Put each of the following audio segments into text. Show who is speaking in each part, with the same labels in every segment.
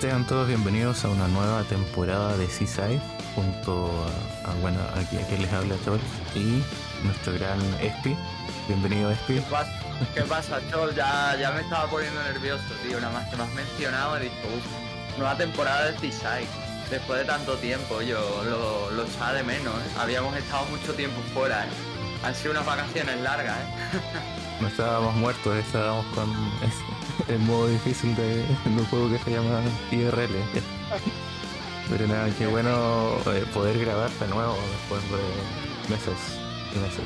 Speaker 1: Sean todos bienvenidos a una nueva temporada de Seaside junto a, a, bueno, aquí, aquí les habla Chol y nuestro gran Espi. Bienvenido Espi.
Speaker 2: ¿Qué pasa, ¿Qué pasa Chol? Ya, ya me estaba poniendo nervioso, tío. Nada más que me has mencionado, he dicho, uff, nueva temporada de Seaside. Después de tanto tiempo, yo lo, lo echaba de menos, ¿eh? Habíamos estado mucho tiempo fuera, ¿eh? Han sido unas vacaciones largas, ¿eh?
Speaker 1: No estábamos muertos, estábamos con el modo difícil de, un juego que se llama IRL. Pero nada, qué bueno eh, poder grabar de nuevo después de meses y meses.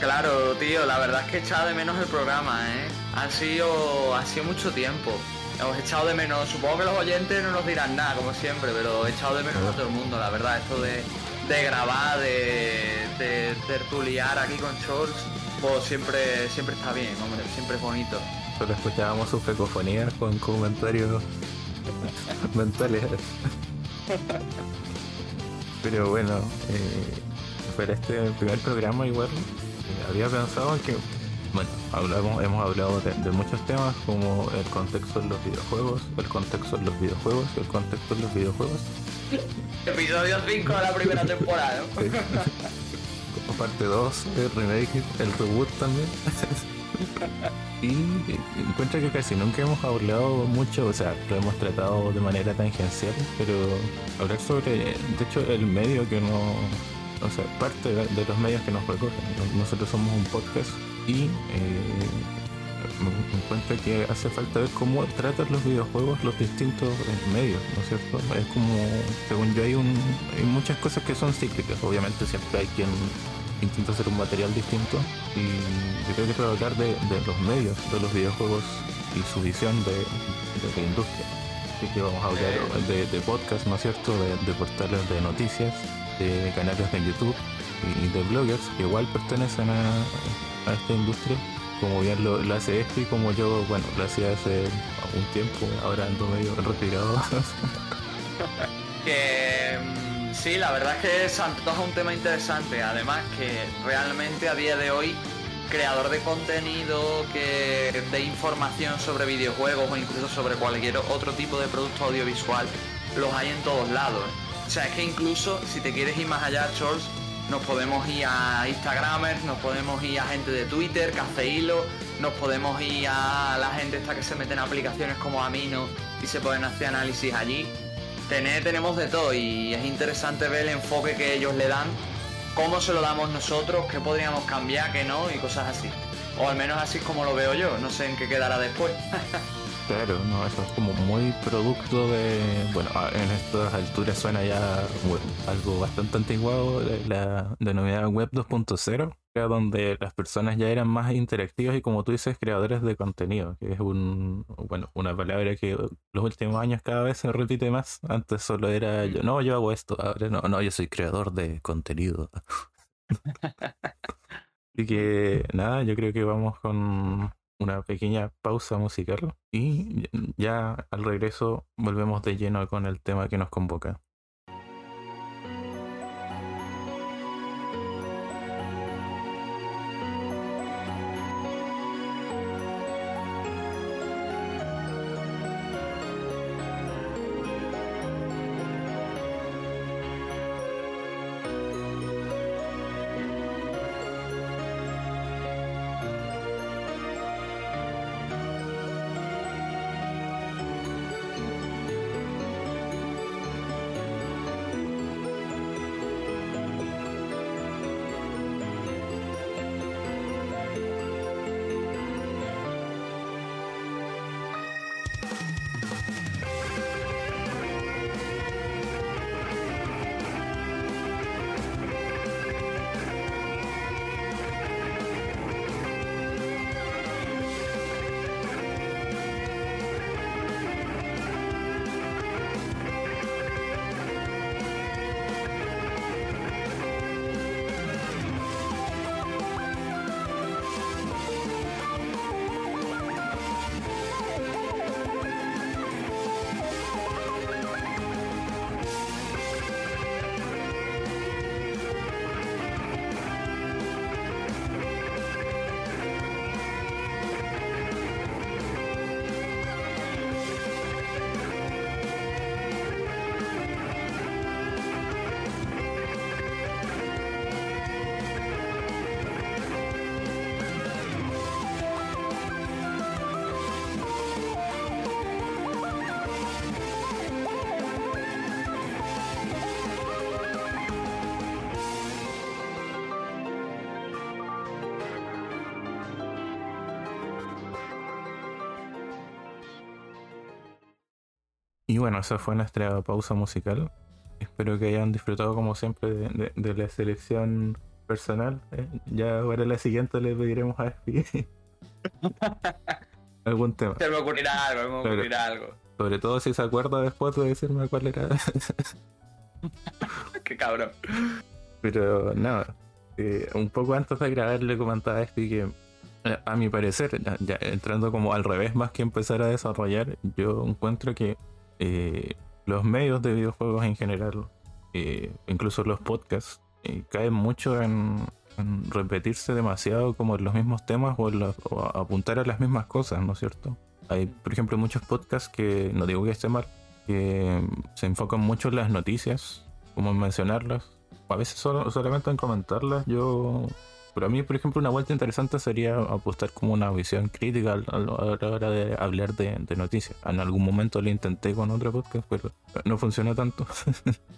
Speaker 2: Claro, tío, la verdad es que he echado de menos el programa, ¿eh? Ha sido, ha sido mucho tiempo. Hemos echado de menos, supongo que los oyentes no nos dirán nada, como siempre, pero he echado de menos a todo el mundo, la verdad, esto de, de grabar, de, de tertuliar aquí con Shorts, pues siempre, siempre está bien, hombre, siempre es bonito.
Speaker 1: Solo escuchábamos sus cacofonías con comentarios mentales. Pero bueno, eh, para este primer programa igual eh, había pensado que, bueno, hablamos, hemos hablado de, de, muchos temas como el contexto en los videojuegos, el contexto en los videojuegos, el contexto en los videojuegos.
Speaker 2: Episodio 5 de la primera temporada. ¿no?
Speaker 1: Sí. Parte 2, el remake, el reboot también. Y encuentro que casi nunca hemos hablado mucho, o sea, lo hemos tratado de manera tangencial, pero hablar sobre, de hecho, el medio que no, o sea, parte de, los medios que nos recogen. Nosotros somos un podcast y eh, encuentro que hace falta ver cómo tratan los videojuegos los distintos medios, ¿no es cierto? Es como, según yo, hay, un, hay muchas cosas que son cíclicas, obviamente siempre hay quien intenta hacer un material distinto y yo creo que para hablar de, de, los medios de los videojuegos y su visión de, de la industria. Así que vamos a hablar de, de podcast, ¿no es cierto? De, de, portales de noticias, de canales de YouTube y de bloggers que igual pertenecen a, a esta industria. Como bien lo, lo hace este y como yo, bueno, lo hacía hace un tiempo, ahora ando medio retirado.
Speaker 2: que Sí, la verdad es que Santos es un tema interesante. Además que realmente a día de hoy, creador de contenido, que de información sobre videojuegos o incluso sobre cualquier otro tipo de producto audiovisual, los hay en todos lados. O sea, es que incluso si te quieres ir más allá, Charles, nos podemos ir a Instagramers, nos podemos ir a gente de Twitter, Café Hilo, nos podemos ir a la gente esta que se mete en aplicaciones como Amino y se pueden hacer análisis allí tenemos de todo y es interesante ver el enfoque que ellos le dan, cómo se lo damos nosotros, qué podríamos cambiar, qué no y cosas así. O al menos así es como lo veo yo, no sé en qué quedará después.
Speaker 1: claro, no, eso es como muy producto de, bueno, en estas alturas suena ya algo bastante antiguado, la denominada web 2.0 donde las personas ya eran más interactivas y como tú dices, creadores de contenido, que es un, bueno, una palabra que los últimos años cada vez se repite más. Antes solo era yo, no, yo hago esto, ahora no, no, yo soy creador de contenido. y que nada, yo creo que vamos con una pequeña pausa musical y ya al regreso volvemos de lleno con el tema que nos convoca. Y bueno, esa fue nuestra pausa musical. Espero que hayan disfrutado como siempre de, de- de la selección personal. ¿eh? Ya ahora la siguiente le pediremos a Espi algún tema.
Speaker 2: Se me ocurrirá algo, se me
Speaker 1: Claro.
Speaker 2: ocurrirá algo.
Speaker 1: Sobre todo si se acuerda después de decirme cuál era.
Speaker 2: Qué cabrón.
Speaker 1: Pero nada, eh, un poco antes de grabar le comentaba a Espi que eh, a mi parecer, ya, ya entrando como al revés más que empezar a desarrollar, yo encuentro que eh, los medios de videojuegos en general, eh, incluso los podcasts, eh, caen mucho en, repetirse demasiado como en los mismos temas o, en los- apuntar a las mismas cosas, ¿no es cierto? Hay, por ejemplo, muchos podcasts que, no digo que esté mal, que se enfocan mucho en las noticias, como en mencionarlas, a veces solo, solamente en comentarlas. Yo, pero a mí, por ejemplo, una vuelta interesante sería apostar como una visión crítica a la hora de hablar de, noticias. En algún momento lo intenté con otro podcast, pero no funcionó tanto.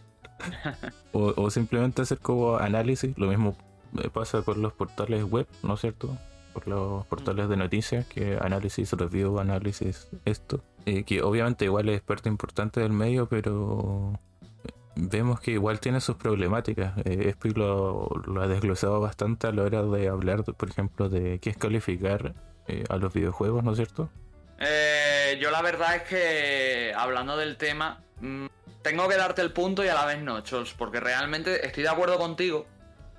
Speaker 1: o, simplemente hacer como análisis, lo mismo eh, pasa con los portales web, ¿no es cierto? Por los portales de noticias, que análisis, review, análisis, esto. Eh, que obviamente igual es parte importante del medio, pero vemos que igual tiene sus problemáticas. Eh, Espi lo, ha desglosado bastante a la hora de hablar, por ejemplo, de qué es calificar eh, a los videojuegos, ¿no es cierto?
Speaker 2: Eh, yo la verdad es que, hablando del tema, mm, tengo que darte el punto y a la vez no, Chols, porque realmente estoy de acuerdo contigo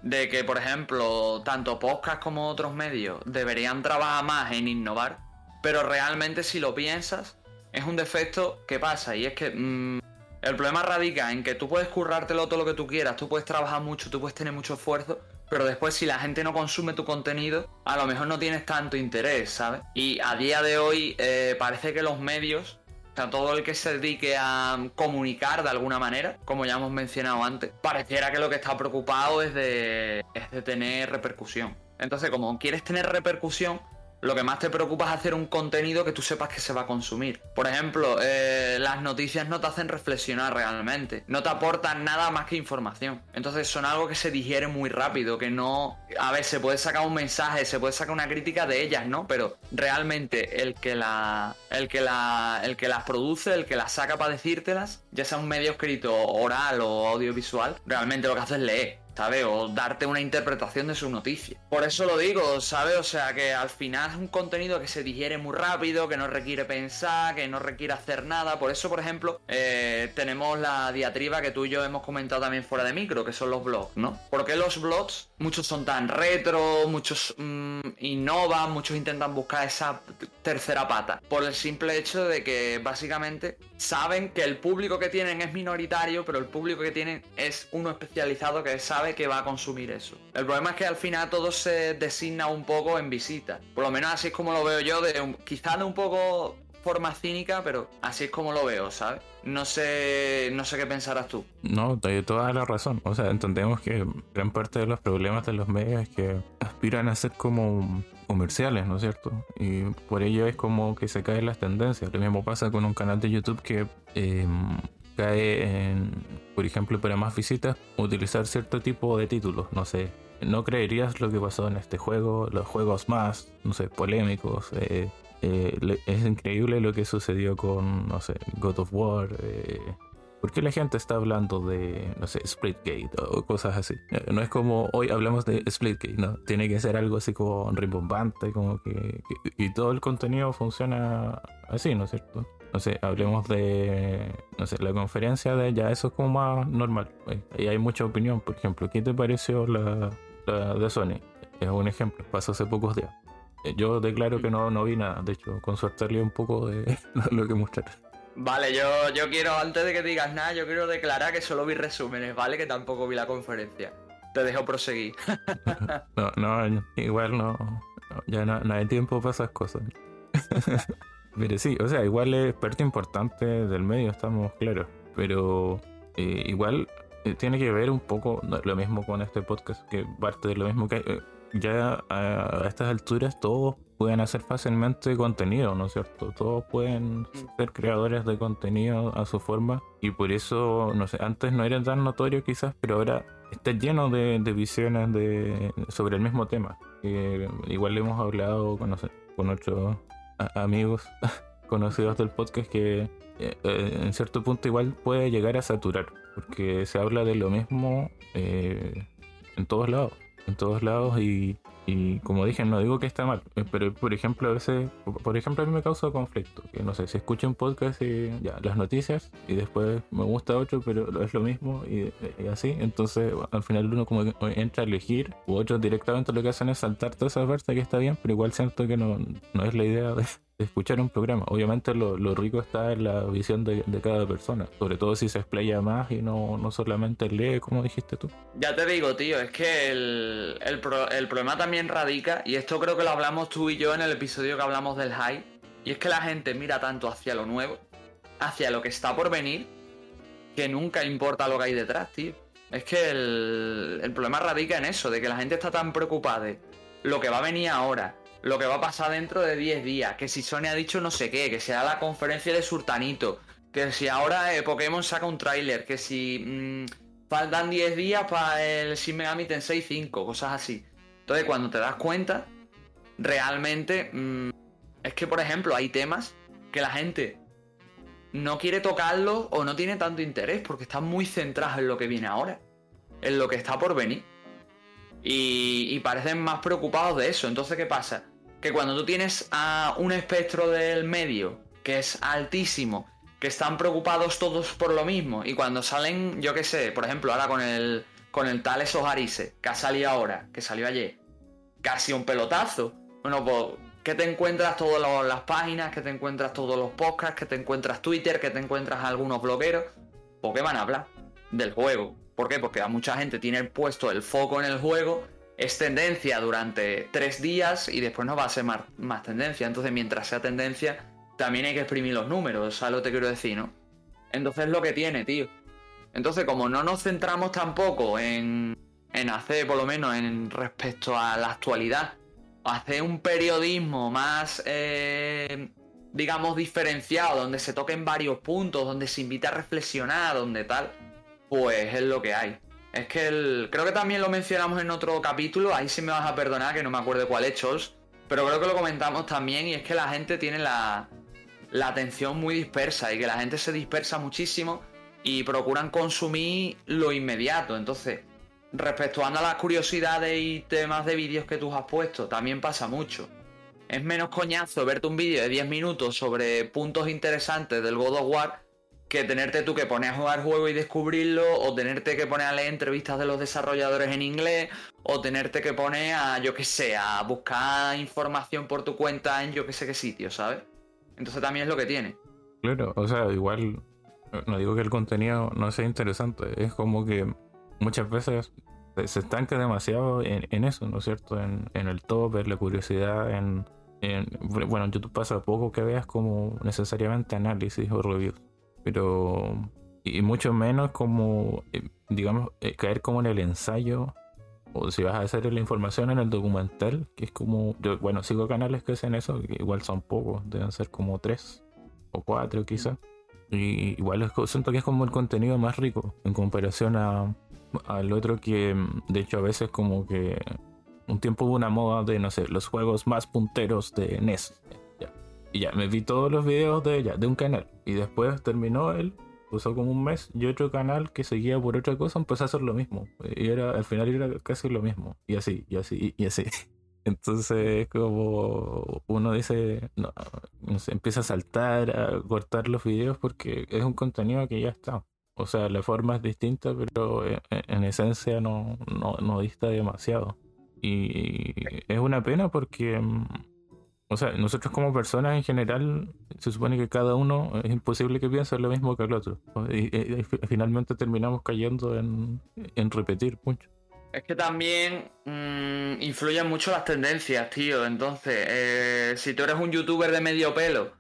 Speaker 2: de que, por ejemplo, tanto podcast como otros medios deberían trabajar más en innovar, pero realmente si lo piensas, es un defecto que pasa y es que mm, el problema radica en que tú puedes currártelo todo lo que tú quieras, tú puedes trabajar mucho, tú puedes tener mucho esfuerzo, pero después si la gente no consume tu contenido, a lo mejor no tienes tanto interés, ¿sabes? Y a día de hoy eh, parece que los medios, o sea, todo el que se dedique a comunicar de alguna manera, como ya hemos mencionado antes, pareciera que lo que está preocupado es de, es de tener repercusión. Entonces, como quieres tener repercusión, lo que más te preocupa es hacer un contenido que tú sepas que se va a consumir. Por ejemplo, eh, las noticias no te hacen reflexionar realmente, no te aportan nada más que información. Entonces son algo que se digiere muy rápido, que no... A ver, se puede sacar un mensaje, se puede sacar una crítica de ellas, ¿no? Pero realmente el que la... El que la... El que las produce, el que las saca para decírtelas, ya sea un medio escrito oral o audiovisual, realmente lo que hace es leer. ¿Sabes? O darte una interpretación de su noticia. Por eso lo digo, ¿sabes? O sea, que al final es un contenido que se digiere muy rápido, que no requiere pensar, que no requiere hacer nada. Por eso, por ejemplo, eh, tenemos la diatriba que tú y yo hemos comentado también fuera de micro, que son los blogs, ¿no? ¿Por qué los blogs? Muchos son tan retro, muchos mm, innovan, muchos intentan buscar esa tercera pata. Por el simple hecho de que básicamente saben que el público que tienen es minoritario, pero el público que tienen es uno especializado que sabe que va a consumir eso. El problema es que al final todo se designa un poco en visita. Por lo menos así es como lo veo yo, de un- quizás de un poco forma cínica, pero así es como lo veo, ¿sabes? No sé, no sé qué pensarás tú.
Speaker 1: No, hay toda la razón. O sea, entendemos que gran parte de los problemas de los medios es que aspiran a ser como comerciales, ¿no es cierto? Y por ello es como que se caen las tendencias. Lo mismo pasa con un canal de YouTube que eh, cae en, por ejemplo, para más visitas, utilizar cierto tipo de títulos. No sé, no creerías lo que pasó en este juego, los juegos más, no sé, polémicos. eh, eh, es increíble lo que sucedió con, no sé, God of War. Eh, ¿Por qué la gente está hablando de, no sé, Splitgate o cosas así? Eh, No es como hoy hablamos de Splitgate, no. Tiene que ser algo así como rimbombante, como que, que- Y todo el contenido funciona así, ¿no es cierto? No sé, hablemos de, no sé, la conferencia de ya, eso es como más normal. eh, Ahí hay mucha opinión, por ejemplo. ¿Qué te pareció la, la de Sony? Es un ejemplo, pasó hace pocos días. Eh, Yo declaro que no, no vi nada, de hecho, con suerte un poco de lo que mostraron.
Speaker 2: Vale, yo, yo quiero, antes de que digas nada, yo quiero declarar que solo vi resúmenes, ¿vale? Que tampoco vi la conferencia. Te dejo proseguir.
Speaker 1: No, no, igual no, ya no, no hay tiempo para esas cosas. Pero sí, o sea, igual es parte importante del medio, estamos claros. Pero eh, igual eh, tiene que ver un poco lo mismo con este podcast, que parte de lo mismo que eh, ya a, a estas alturas todos pueden hacer fácilmente contenido, ¿no es cierto? Todos pueden ser creadores de contenido a su forma y por eso, no sé, antes no era tan notorio quizás, pero ahora está lleno de, de visiones de, sobre el mismo tema. Que igual hemos hablado con, con otros amigos conocidos del podcast que eh, eh, en cierto punto igual puede llegar a saturar, porque se habla de lo mismo eh, en todos lados, en todos lados y y como dije, no digo que está mal, eh, pero por ejemplo, a veces, por ejemplo, a mí me causa conflicto. Que no sé, si escucho un podcast y ya, las noticias y después me gusta otro, pero es lo mismo y, así. Entonces, al final uno como entra a elegir, u otros directamente lo que hacen es saltar toda esa parte que está bien, pero igual siento que no, no es la idea de, escuchar un programa. Obviamente lo, rico está en la visión de, cada persona, sobre todo si se explaya más y no, no solamente lee, como dijiste tú.
Speaker 2: Ya te digo, tío, es que el, el, el problema también radica, y esto creo que lo hablamos tú y yo en el episodio que hablamos del hype, y es que la gente mira tanto hacia lo nuevo, hacia lo que está por venir, que nunca importa lo que hay detrás, tío. Es que el, el problema radica en eso, de que la gente está tan preocupada de lo que va a venir ahora, lo que va a pasar dentro de 10 días, que si Sony ha dicho no sé qué, que sea la conferencia de Surtanito, que si ahora eh, Pokémon saca un tráiler, que si mm, faltan 10 días para el Shin Megami Tensei 5, cosas así. Entonces cuando te das cuenta, realmente mm, es que por ejemplo hay temas que la gente no quiere tocarlos o no tiene tanto interés porque están muy centrados en lo que viene ahora, en lo que está por venir. Y, parecen más preocupados de eso. Entonces, ¿qué pasa? Que cuando tú tienes a un espectro del medio que es altísimo, que están preocupados todos por lo mismo, y cuando salen, yo qué sé, por ejemplo, ahora con el, con el tal Esoharise, que ha salido ahora, que salió ayer, casi un pelotazo. Bueno, pues, que te encuentras todas las páginas, que te encuentras todos los podcasts, que te encuentras Twitter, que te encuentras algunos blogueros, ¿por qué van a hablar? Del juego. ¿Por qué? Porque a mucha gente tiene puesto el foco en el juego, es tendencia durante tres días y después no va a ser más, tendencia. Entonces, mientras sea tendencia, también hay que exprimir los números, ¿sabes lo que te quiero decir, no? Entonces es lo que tiene, tío. Entonces, como no nos centramos tampoco en, en hacer, por lo menos en respecto a la actualidad, hacer un periodismo más, eh, digamos, diferenciado, donde se toquen varios puntos, donde se invita a reflexionar, donde tal, pues es lo que hay. Es que el, creo que también lo mencionamos en otro capítulo, ahí sí me vas a perdonar que no me acuerdo cuál es, Chols, pero creo que lo comentamos también y es que la gente tiene la, la atención muy dispersa y que la gente se dispersa muchísimo y procuran consumir lo inmediato. Entonces, respecto a las curiosidades y temas de vídeos que tú has puesto, también pasa mucho. Es menos coñazo verte un vídeo de 10 minutos sobre puntos interesantes del God of War que tenerte tú que poner a jugar juego y descubrirlo, o tenerte que poner a leer entrevistas de los desarrolladores en inglés, o tenerte que poner a, yo que sé, a buscar información por tu cuenta en yo que sé qué sitio, ¿sabes? Entonces también es lo que tiene.
Speaker 1: Claro, o sea, igual, no digo que el contenido no sea interesante, es como que muchas veces se estanca demasiado en, eso, ¿no es cierto? En, el top, en la curiosidad, en, en, Bueno, en YouTube pasa poco que veas como necesariamente análisis o reviews pero y mucho menos como, eh, digamos, eh, caer como en el ensayo o si vas a hacer la información en el documental, que es como, yo, bueno, sigo canales que hacen eso, que igual son pocos, deben ser como tres o cuatro quizás. Y igual siento que es como el contenido más rico en comparación a, al otro que, de hecho, a veces como que un tiempo hubo una moda de, no sé, los juegos más punteros de NES. Y ya, me vi todos los videos de ella, de un canal. Y después terminó él, puso como un mes, y otro canal que seguía por otra cosa empezó a hacer lo mismo. Y era, al final era casi lo mismo. Y así, y así, y así. Entonces como uno dice, no, no sé, empieza a saltar, a cortar los videos porque es un contenido que ya está. O sea, la forma es distinta, pero en, en esencia no, no, no dista demasiado. Y es una pena porque mm, o sea, nosotros como personas en general, se supone que cada uno es imposible que piense lo mismo que el otro. Y, finalmente terminamos cayendo en, repetir mucho.
Speaker 2: Es que también mmm, influyen mucho las tendencias, tío. Entonces, eh, si tú eres un youtuber de medio pelo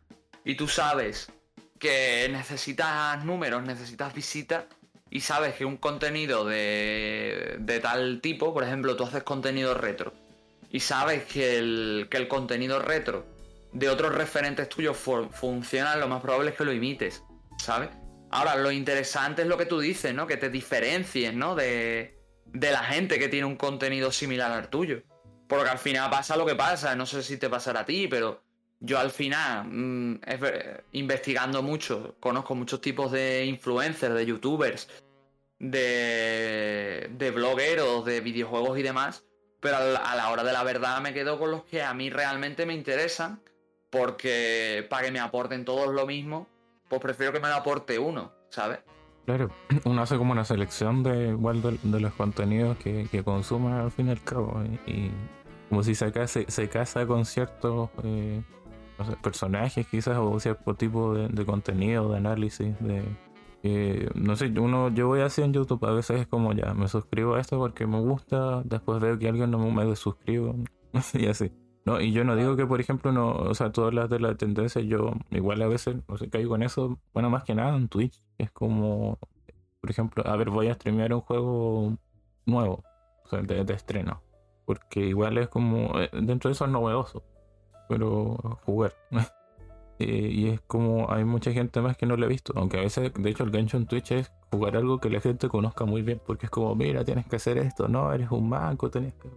Speaker 2: y tú sabes que necesitas números, necesitas visitas y sabes que un contenido de, de tal tipo, por ejemplo, tú haces contenido retro y sabes que el, que el contenido retro de otros referentes tuyos funciona, lo más probable es que lo imites, ¿sabes? Ahora, lo interesante es lo que tú dices, ¿no? Que te diferencies, ¿no? De, de la gente que tiene un contenido similar al tuyo. Porque al final pasa lo que pasa, no sé si te pasará a ti, pero yo al final, mm, investigando mucho, conozco muchos tipos de influencers, de youtubers, de, de blogueros, de videojuegos y demás, pero a la hora de la verdad me quedo con los que a mí realmente me interesan, porque para que me aporten todos lo mismo, pues prefiero que me lo aporte uno, ¿sabes?
Speaker 1: Claro, uno hace como una selección de igual de, los contenidos que, que consuma al fin y al cabo. Y, como si se, se casa con ciertos eh, personajes quizás o cierto tipo de, contenido, de análisis, de... no sé, uno, yo voy así en YouTube, a veces es como ya, me suscribo a esto porque me gusta, después veo que alguien no me desuscribo y así. No, y yo no digo que, por ejemplo, no, o sea, todas las de la tendencia, yo igual a veces, no sé, caigo en eso, bueno, más que nada en Twitch, es como, por ejemplo, a ver, voy a streamear un juego nuevo, o sea, de, estreno, porque igual es como, eh, dentro de eso es novedoso, pero jugar. Eh, y es como, hay mucha gente más que no lo he visto, aunque a veces, de hecho, el gancho en Twitch es jugar algo que la gente conozca muy bien, porque es como, mira, tienes que hacer esto, no, eres un manco, tenés que...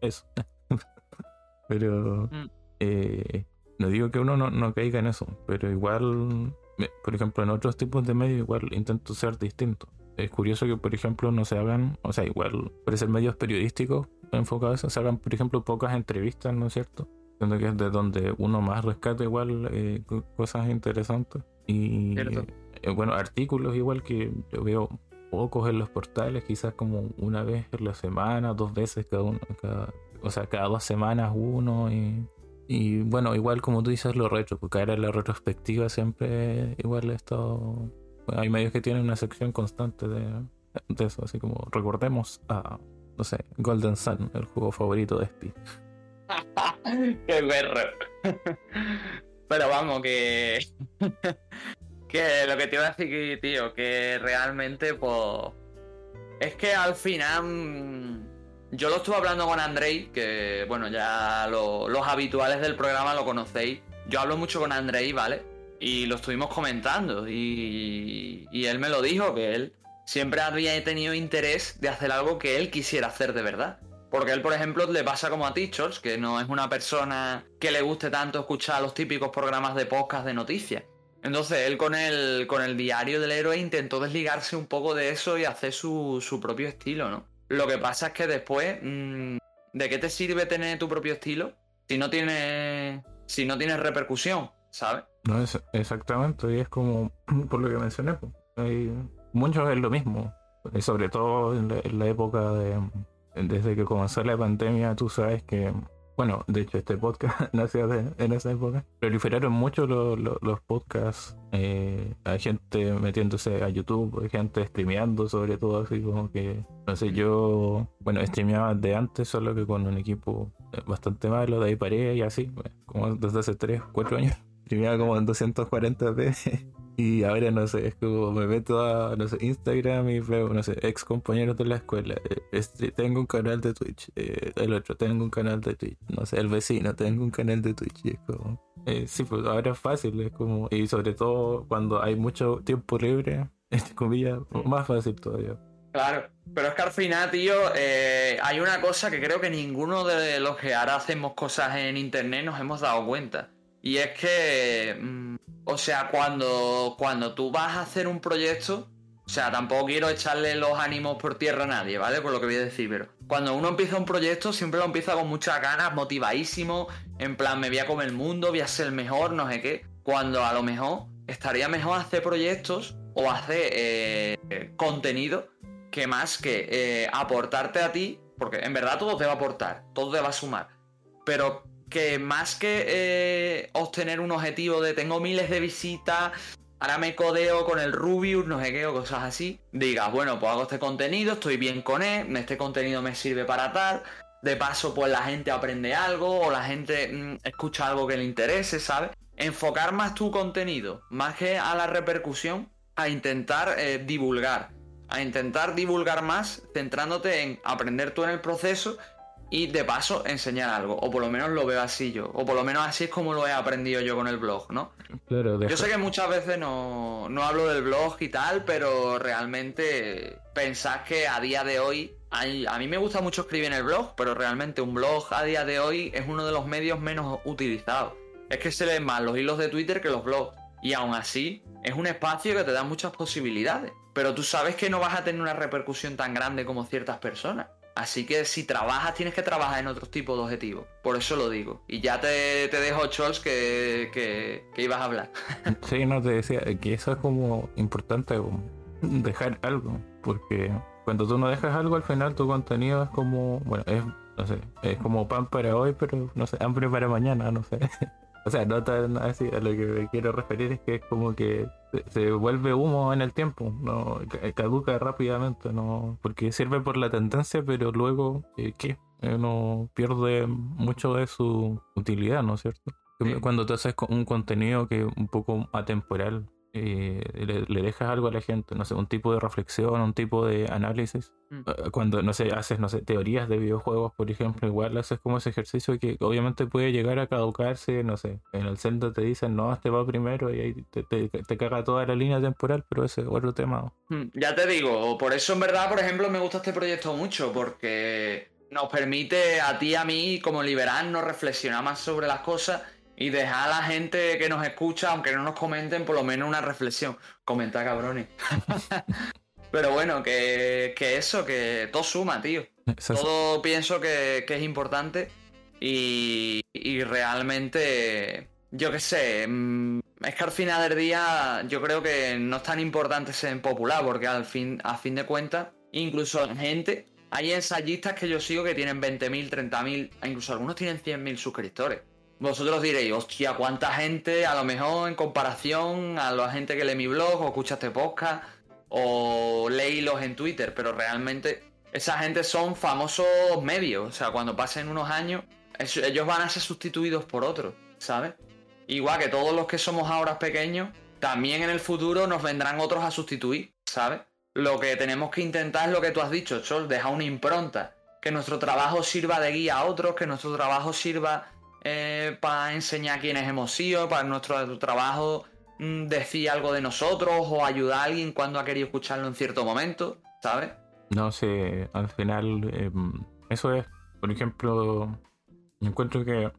Speaker 1: Eso. Pero mm. eh, no digo que uno no, caiga en eso, pero igual, por ejemplo, en otros tipos de medios igual intento ser distinto. Es curioso que, por ejemplo, no se hagan, o sea, igual, por ser medios periodísticos enfocados, se hagan, por ejemplo, pocas entrevistas, ¿no es cierto? Siendo que es de donde uno más rescata igual eh, cosas interesantes. Y eh, bueno, artículos igual que yo veo pocos en los portales, quizás como una vez en la semana, dos veces cada uno, cada, o sea, cada dos semanas uno y, y bueno, igual como tú dices lo retro, porque ahora la retrospectiva siempre igual esto, hay medios que tienen una sección constante de, de eso, así como recordemos a, no sé, Golden Sun, el juego favorito de Speed.
Speaker 2: Qué perro. Pero vamos, que. que lo que te iba a decir, tío, que realmente, pues. Es que al final yo lo estuve hablando con Andrei, que bueno, ya los habituales del programa lo conocéis. Yo hablo mucho con Andrei, ¿vale? Y lo estuvimos comentando y, y él me lo dijo, que él siempre había tenido interés de hacer algo que él quisiera hacer de verdad. Porque él, por ejemplo, le pasa como a Teachers, que no es una persona que le guste tanto escuchar los típicos programas de podcast de noticias. Entonces él con el, con el diario del héroe intentó desligarse un poco de eso y hacer su, su propio estilo, ¿no? Lo que pasa es que después, mm, ¿de qué te sirve tener tu propio estilo si no tienes, si no tienes repercusión, ¿sabes?
Speaker 1: No, es exactamente, y es como, por lo que mencioné, pues, muchos es lo mismo, sobre todo en la época de, desde que comenzó la pandemia, tú sabes que bueno, de hecho este podcast nació en esa época, proliferaron mucho los podcasts, eh, hay gente metiéndose a YouTube, hay gente streameando sobre todo, así como que, no sé, yo, bueno, streameaba de antes, solo que con un equipo eh, bastante malo, de ahí paré y así, como desde hace 3, 4 años, streameaba como en 240p y ahora no sé, es como me meto a no sé, Instagram y veo, no sé, ex compañeros de la escuela. Eh, este, tengo un canal de Twitch. Eh, el otro, tengo un canal de Twitch. No sé, el vecino, tengo un canal de Twitch. Y es como. Eh, sí, pues ahora es fácil, es como. Y sobre todo cuando hay mucho tiempo libre, entre comillas, más fácil todavía.
Speaker 2: Claro, pero es que al final, tío, hay una cosa que creo que ninguno de los que ahora hacemos cosas en internet nos hemos dado cuenta. Y es que. Mm, o sea, cuando, cuando tú vas a hacer un proyecto, o sea, tampoco quiero echarle los ánimos por tierra a nadie, ¿vale? Por lo que voy a decir, pero cuando uno empieza un proyecto, siempre lo empieza con muchas ganas, motivadísimo, en plan, me voy a comer el mundo, voy a ser el mejor, no sé qué. Cuando a lo mejor estaría mejor hacer proyectos o hacer eh, contenido que más que eh, aportarte a ti, porque en verdad todo te va a aportar, todo te va a sumar. Pero que más que eh, obtener un objetivo de tengo miles de visitas, ahora me codeo con el Rubius, no sé qué, o cosas así, digas, bueno, pues hago este contenido, estoy bien con él, este contenido me sirve para tal, de paso pues la gente aprende algo o la gente mm, escucha algo que le interese, ¿sabes? Enfocar más tu contenido, más que a la repercusión, a intentar eh, divulgar, a intentar divulgar más, centrándote en aprender tú en el proceso y de paso enseñar algo, o por lo menos lo veo así yo, o por lo menos así es como lo he aprendido yo con el blog, ¿no? Yo sé que muchas veces no, no hablo del blog y tal, pero realmente pensad que a día de hoy, a mí me gusta mucho escribir en el blog, pero realmente un blog a día de hoy es uno de los medios menos utilizados. es que se leen más los hilos de Twitter que los blogs. Y aún así, es un espacio que te da muchas posibilidades. Pero tú sabes que no vas a tener una repercusión tan grande como ciertas personas. Así que si trabajas, tienes que trabajar en otros tipos de objetivos. Por eso lo digo. Y ya te, dejo, Chols, que, que, ibas a hablar.
Speaker 1: sí, no te decía que eso es como importante, dejar algo. Porque cuando tú no dejas algo, al final tu contenido es como, bueno, es, no sé, es como pan para hoy, pero no sé, hambre para mañana, no sé. O sea, no tan así, a lo que me quiero referir es que es como que se, vuelve humo en el tiempo, no caduca rápidamente, no porque sirve por la tendencia, pero luego, eh, ¿qué? Uno pierde mucho de su utilidad, ¿no es cierto? Cuando tú haces un contenido que es un poco atemporal, eh, le, dejas algo a la gente, no sé, un tipo de reflexión, un tipo de análisis. Mm. Eh, cuando, no sé, haces, no sé, teorías de videojuegos, por ejemplo, igual haces como ese ejercicio que obviamente puede llegar a caducarse, no sé, en el centro te dicen, no, este va primero y ahí te, te, caga toda la línea temporal, pero ese es otro tema.
Speaker 2: Mm, ya te digo, por eso en verdad, por ejemplo, me gusta este proyecto mucho, porque nos permite a ti y a mí como liberarnos, reflexionar más sobre las cosas y dejar a la gente que nos escucha, aunque no nos comenten, por lo menos una reflexión. Comenta, cabrones. Pero bueno, que, eso, que todo suma, tío. Todo pienso que, es importante y, realmente, yo qué sé, mm, es que al final del día yo creo que no es tan importante ser popular porque al fin, a fin de cuentas, incluso la gente, hay ensayistas que yo sigo que tienen 20.000, 30.000, incluso algunos tienen 100.000 suscriptores. Vosotros diréis, hostia, cuánta gente, a lo mejor en comparación a la gente que lee mi blog o escucha este podcast o leílos en Twitter, pero realmente esa gente son famosos medios. O sea, cuando pasen unos años, ellos van a ser sustituidos por otros, ¿sabes? Igual que todos los que somos ahora pequeños, también en el futuro nos vendrán otros a sustituir, ¿sabes? Lo que tenemos que intentar es lo que tú has dicho, Chol, dejar una impronta. Que nuestro trabajo sirva de guía a otros, que nuestro trabajo sirva eh, para enseñar quiénes hemos sido, para nuestro trabajo mm, decir algo de nosotros o ayudar a alguien cuando ha querido escucharlo en cierto momento, ¿sabes?
Speaker 1: No sé, al final em, eso es, por ejemplo, encuentro que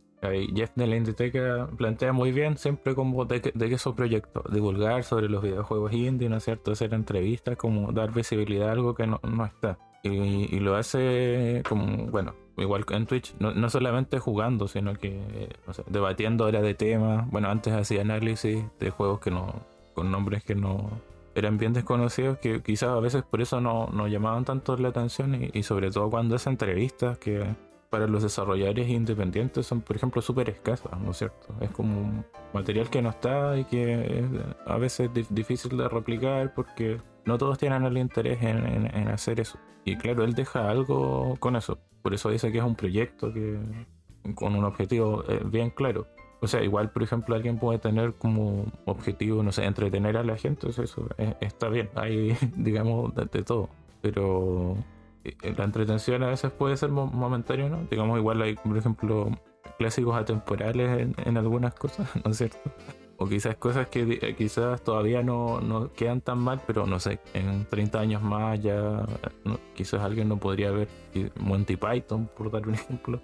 Speaker 1: Jeff de la Inditeca plantea muy bien siempre como de, de esos proyectos, divulgar sobre los videojuegos indie, ¿no es cierto? Hacer entrevistas, como dar visibilidad a algo que no está. Y, y, lo hace como, bueno, igual en Twitch, no, no solamente jugando, sino que debatiendo ahora de temas. Bueno, antes hacía análisis de juegos que no, con nombres que no eran bien desconocidos, que quizás a veces por eso no, no llamaban tanto la atención y, sobre todo cuando hace entrevistas que para los desarrolladores independientes son, por ejemplo, súper escasas, ¿no es cierto? Es como material que no está y que es a veces difícil de replicar porque no todos tienen el interés en hacer eso. Y claro, él deja algo con eso. Por eso dice que es un proyecto que con un objetivo eh, bien claro. O sea, igual, por ejemplo, alguien puede tener como objetivo, no sé, entretener a la gente, eso eh, está bien, hay, digamos, de, todo. Pero eh, la entretención a veces puede ser momentánea, ¿no? Digamos, igual hay, por ejemplo, clásicos atemporales en, algunas cosas, ¿no es cierto? O quizás cosas que quizás todavía no, no, quedan tan mal, pero no sé, en 30 años más ya quizás alguien no podría ver Monty Python, por dar un ejemplo.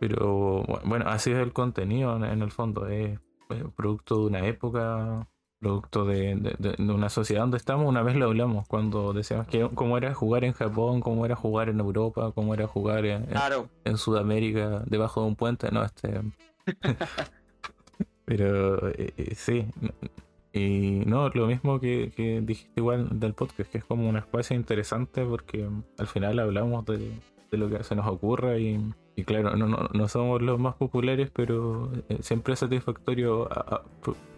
Speaker 1: Pero bueno, así es el contenido en, el fondo, es, producto de una época, producto de, una sociedad donde estamos. Una vez lo hablamos cuando decíamos que cómo era jugar en Japón, cómo era jugar en Europa, cómo era jugar en, en Sudamérica debajo de un puente, no, este... Pero eh, eh, sí, y no, lo mismo que, dijiste igual del podcast, que es como un espacio interesante porque al final hablamos de, lo que se nos ocurre y, claro, no, no, somos los más populares, pero eh, siempre es satisfactorio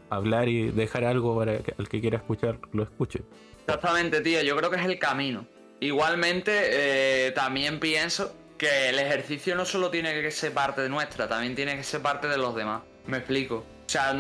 Speaker 1: hablar y dejar algo para que el que quiera escuchar lo escuche.
Speaker 2: Exactamente, tío, yo creo que es el camino. Igualmente, también pienso que el ejercicio no solo tiene que ser parte de nuestra, también tiene que ser parte de los demás. Me explico. Sea,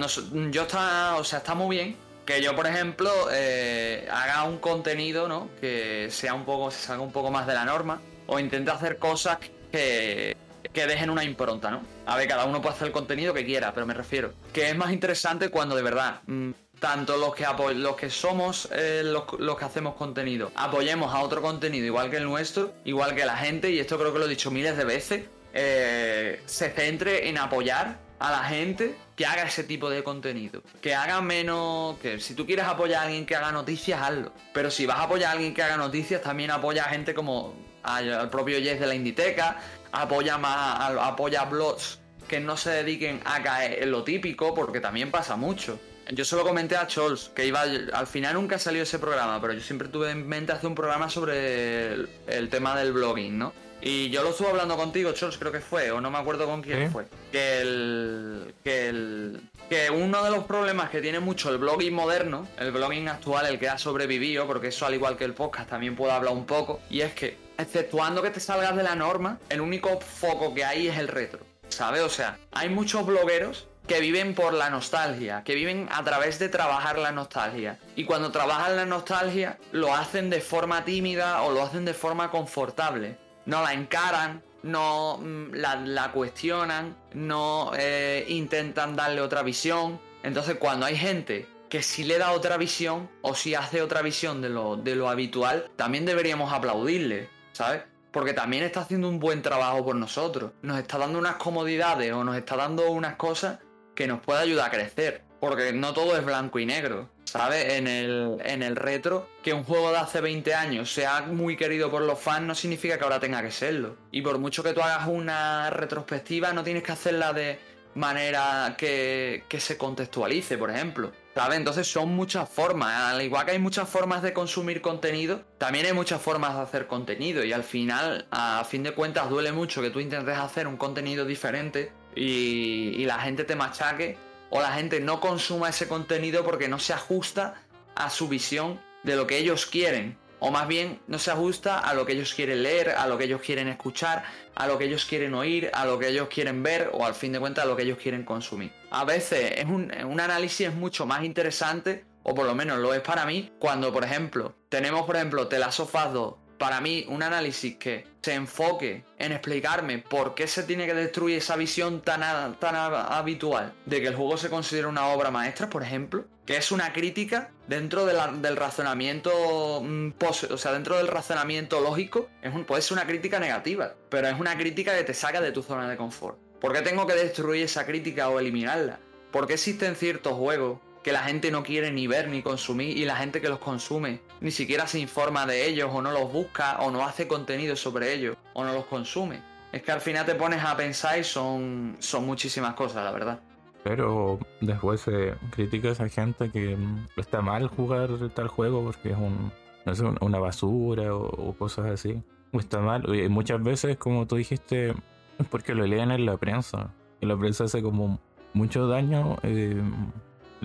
Speaker 2: yo está, o sea, está muy bien que yo, por ejemplo, eh, haga un contenido, ¿no? Que sea un poco, se salga un poco más de la norma. O intente hacer cosas que, que dejen una impronta, ¿no? A ver, cada uno puede hacer el contenido que quiera, pero me refiero. Que es más interesante cuando de verdad, mm, tanto los que los que somos eh, los, los, que hacemos contenido, apoyemos a otro contenido igual que el nuestro, igual que la gente, y esto creo que lo he dicho miles de veces, eh, se centre en apoyar a la gente que haga ese tipo de contenido. Que haga menos. Que si tú quieres apoyar a alguien que haga noticias, hazlo. Pero si vas a apoyar a alguien que haga noticias, también apoya a gente como al, propio Jess de la Inditeca, apoya más, apoya blogs que no se dediquen a caer en lo típico, porque también pasa mucho. Yo solo comenté a Chols que iba. Al final nunca salió ese programa, pero yo siempre tuve en mente hacer un programa sobre el, tema del blogging, ¿no? Y yo lo estuve hablando contigo, Chols, creo que fue, o no me acuerdo con quién fue. Que el, que el. Que uno de los problemas que tiene mucho el blogging moderno, el blogging actual, el que ha sobrevivido, porque eso al igual que el podcast también puedo hablar un poco, y es que, exceptuando que te salgas de la norma, el único foco que hay es el retro. ¿Sabes? O sea, hay muchos blogueros que viven por la nostalgia, que viven a través de trabajar la nostalgia. Y cuando trabajan la nostalgia, lo hacen de forma tímida o lo hacen de forma confortable. No la encaran, no mm, la, cuestionan, no eh, intentan darle otra visión. Entonces cuando hay gente que si le da otra visión o si hace otra visión de lo, de lo habitual, también deberíamos aplaudirle, ¿sabes? porque también está haciendo un buen trabajo por nosotros. Nos está dando unas comodidades o nos está dando unas cosas que nos puede ayudar a crecer. Porque no todo es blanco y negro. ¿Sabes? En el, en el retro, que un juego de hace 20 años sea muy querido por los fans no significa que ahora tenga que serlo. Y por mucho que tú hagas una retrospectiva, no tienes que hacerla de manera que, que se contextualice, por ejemplo. ¿Sabes? Entonces son muchas formas. Al igual que hay muchas formas de consumir contenido, también hay muchas formas de hacer contenido. Y al final, a fin de cuentas, duele mucho que tú intentes hacer un contenido diferente y, la gente te machaque o la gente no consuma ese contenido porque no se ajusta a su visión de lo que ellos quieren. O más bien no se ajusta a lo que ellos quieren leer, a lo que ellos quieren escuchar, a lo que ellos quieren oír, a lo que ellos quieren ver o al fin de cuentas a lo que ellos quieren consumir. A veces es un, análisis es mucho más interesante, o por lo menos lo es para mí, cuando por ejemplo tenemos por ejemplo The Last of 2 para mí un análisis que se enfoque en explicarme por qué se tiene que destruir esa visión tan, tan habitual de que el juego se considera una obra maestra, por ejemplo, que es una crítica dentro del razonamiento mm, o sea, dentro del razonamiento lógico, es un, puede ser una crítica negativa, pero es una crítica que te saca de tu zona de confort. ¿Por qué tengo que destruir esa crítica o eliminarla? ¿Por qué existen ciertos juegos que la gente no quiere ni ver ni consumir y la gente que los consume ni siquiera se informa de ellos o no los busca o no hace contenido sobre ellos o no los consume. Es que al final te pones a pensar y son, son muchísimas cosas, la verdad.
Speaker 1: Pero después se critica a esa gente que mm, está mal jugar tal juego porque es un, no sé, una basura o, cosas así. Está mal. Y muchas veces, como tú dijiste, es porque lo leen en la prensa. Y la prensa hace como mucho daño. Eh,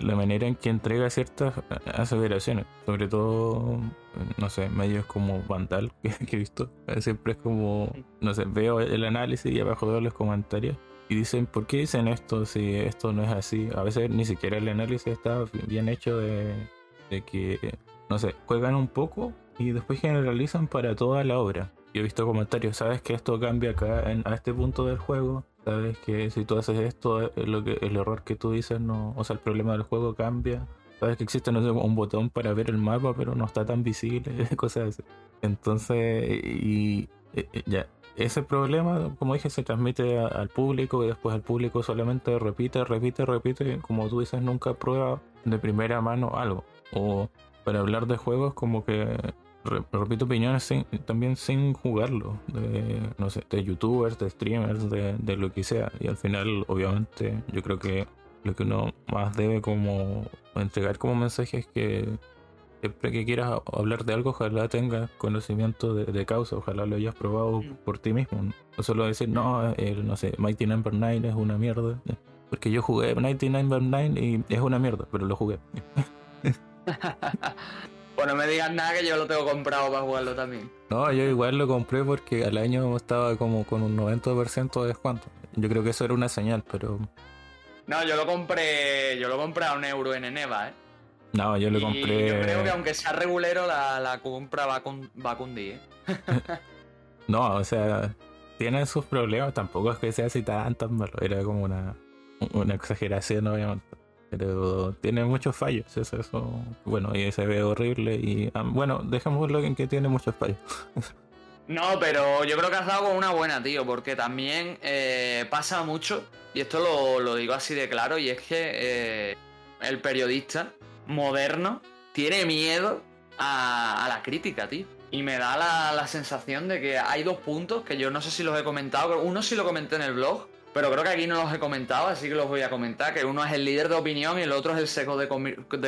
Speaker 1: la manera en que entrega ciertas aseveraciones, sobre todo, no sé, medios como Vandal que, he visto, siempre es como, no sé, veo el análisis y abajo veo los comentarios y dicen, ¿por qué dicen esto si esto no es así? A veces ni siquiera el análisis está bien hecho de, de que, no sé, juegan un poco y después generalizan para toda la obra. Yo he visto comentarios, ¿sabes que esto cambia acá en, a este punto del juego? Sabes que si tú haces esto, eh, lo que, el error que tú dices, no, o sea, el problema del juego cambia. Sabes que existe no sé, un botón para ver el mapa, pero no está tan visible, cosas así. Entonces, y, ya, ese problema, como dije, se transmite al público y después el público solamente repite, repite, repite, como tú dices, nunca prueba de primera mano algo. O para hablar de juegos, como que repito opiniones también sin jugarlo, de, no sé, de youtubers, de streamers, de, lo que sea. Y al final, obviamente, yo creo que lo que uno más debe como entregar como mensaje es que siempre que quieras hablar de algo, ojalá tengas conocimiento de, causa, ojalá lo hayas probado mm. por ti mismo. No solo decir, no, el, no sé, Mighty Number 9 es una mierda. Porque yo jugué Mighty Number 9 y es una mierda, pero lo jugué.
Speaker 2: Pues no me digas nada que yo lo tengo comprado para jugarlo también.
Speaker 1: No, yo igual lo compré porque al año estaba como con un 90% de descuento. Yo creo que eso era una señal, pero.
Speaker 2: No, yo lo compré. Yo lo compré a un euro en Eneva, ¿eh?
Speaker 1: No, yo lo compré.
Speaker 2: Yo creo que aunque sea regulero, la, compra va, con, va a cundir, ¿eh?
Speaker 1: no, o sea, tiene sus problemas, tampoco es que sea así tan, tan malo. Era como una, una exageración, obviamente. Pero tiene muchos fallos, eso, eso bueno, y se ve horrible y ah, bueno, dejémoslo en que tiene muchos fallos.
Speaker 2: No, pero yo creo que has dado una buena, tío, porque también eh, pasa mucho y esto lo, digo así de claro, y es que eh, el periodista moderno tiene miedo a, la crítica, tío. Y me da la, la, sensación de que hay dos puntos que yo no sé si los he comentado. Uno sí lo comenté en el blog, pero creo que aquí no los he comentado, así que los voy a comentar. Que uno es el líder de opinión y el otro es el seco de,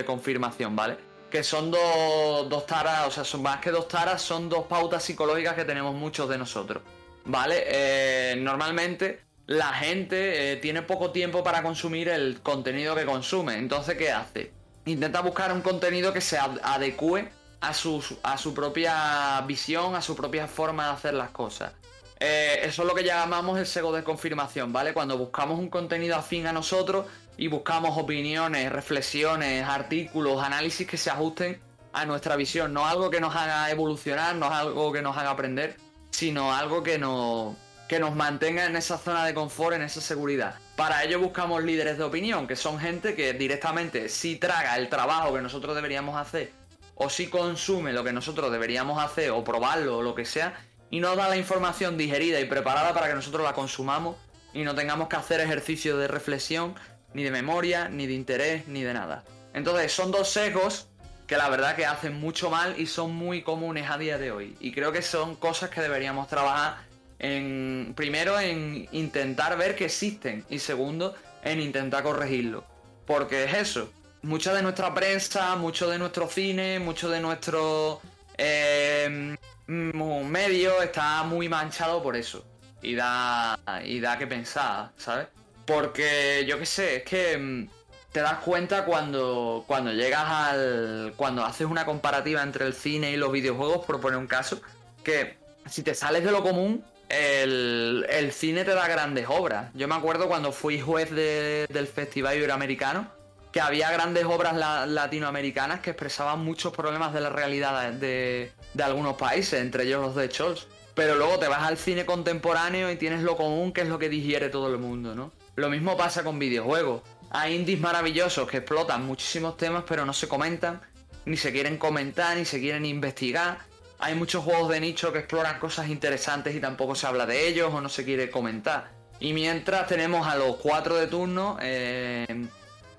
Speaker 2: confirmación, ¿vale? Que son dos, dos taras, o sea, son más que dos taras, son dos pautas psicológicas que tenemos muchos de nosotros, ¿vale? Eh, normalmente la gente eh, tiene poco tiempo para consumir el contenido que consume. Entonces, ¿qué hace? Intenta buscar un contenido que se adecue a su, a su propia visión, a su propia forma de hacer las cosas. Eh, eso es lo que llamamos el sego de confirmación, ¿vale? Cuando buscamos un contenido afín a nosotros y buscamos opiniones, reflexiones, artículos, análisis que se ajusten a nuestra visión, no algo que nos haga evolucionar, no algo que nos haga aprender, sino algo que nos, que nos mantenga en esa zona de confort, en esa seguridad. Para ello buscamos líderes de opinión, que son gente que directamente si traga el trabajo que nosotros deberíamos hacer, o si consume lo que nosotros deberíamos hacer, o probarlo, o lo que sea, y nos da la información digerida y preparada para que nosotros la consumamos y no tengamos que hacer ejercicio de reflexión, ni de memoria, ni de interés, ni de nada. Entonces son dos sesgos que la verdad que hacen mucho mal y son muy comunes a día de hoy. Y creo que son cosas que deberíamos trabajar en, primero en intentar ver que existen y segundo en intentar corregirlo. Porque es eso, mucha de nuestra prensa, mucho de nuestro cine, mucho de nuestro eh, medio está muy manchado por eso. Y da, y da que pensar, ¿sabes? Porque yo qué sé, es que mm, te das cuenta cuando, cuando llegas al... cuando haces una comparativa entre el cine y los videojuegos, por poner un caso, que si te sales de lo común, el, cine te da grandes obras. Yo me acuerdo cuando fui juez del Festival Iberoamericano, que había grandes obras latinoamericanas que expresaban muchos problemas de la realidad de, algunos países, entre ellos los de Scholz. Pero luego te vas al cine contemporáneo y tienes lo común, que es lo que digiere todo el mundo, ¿no? Lo mismo pasa con videojuegos. Hay indies maravillosos que explotan muchísimos temas, pero no se comentan, ni se quieren comentar, ni se quieren investigar hay muchos juegos de nicho que exploran cosas interesantes y tampoco se habla de ellos o no se quiere comentar. Y mientras tenemos a los cuatro de turno eh,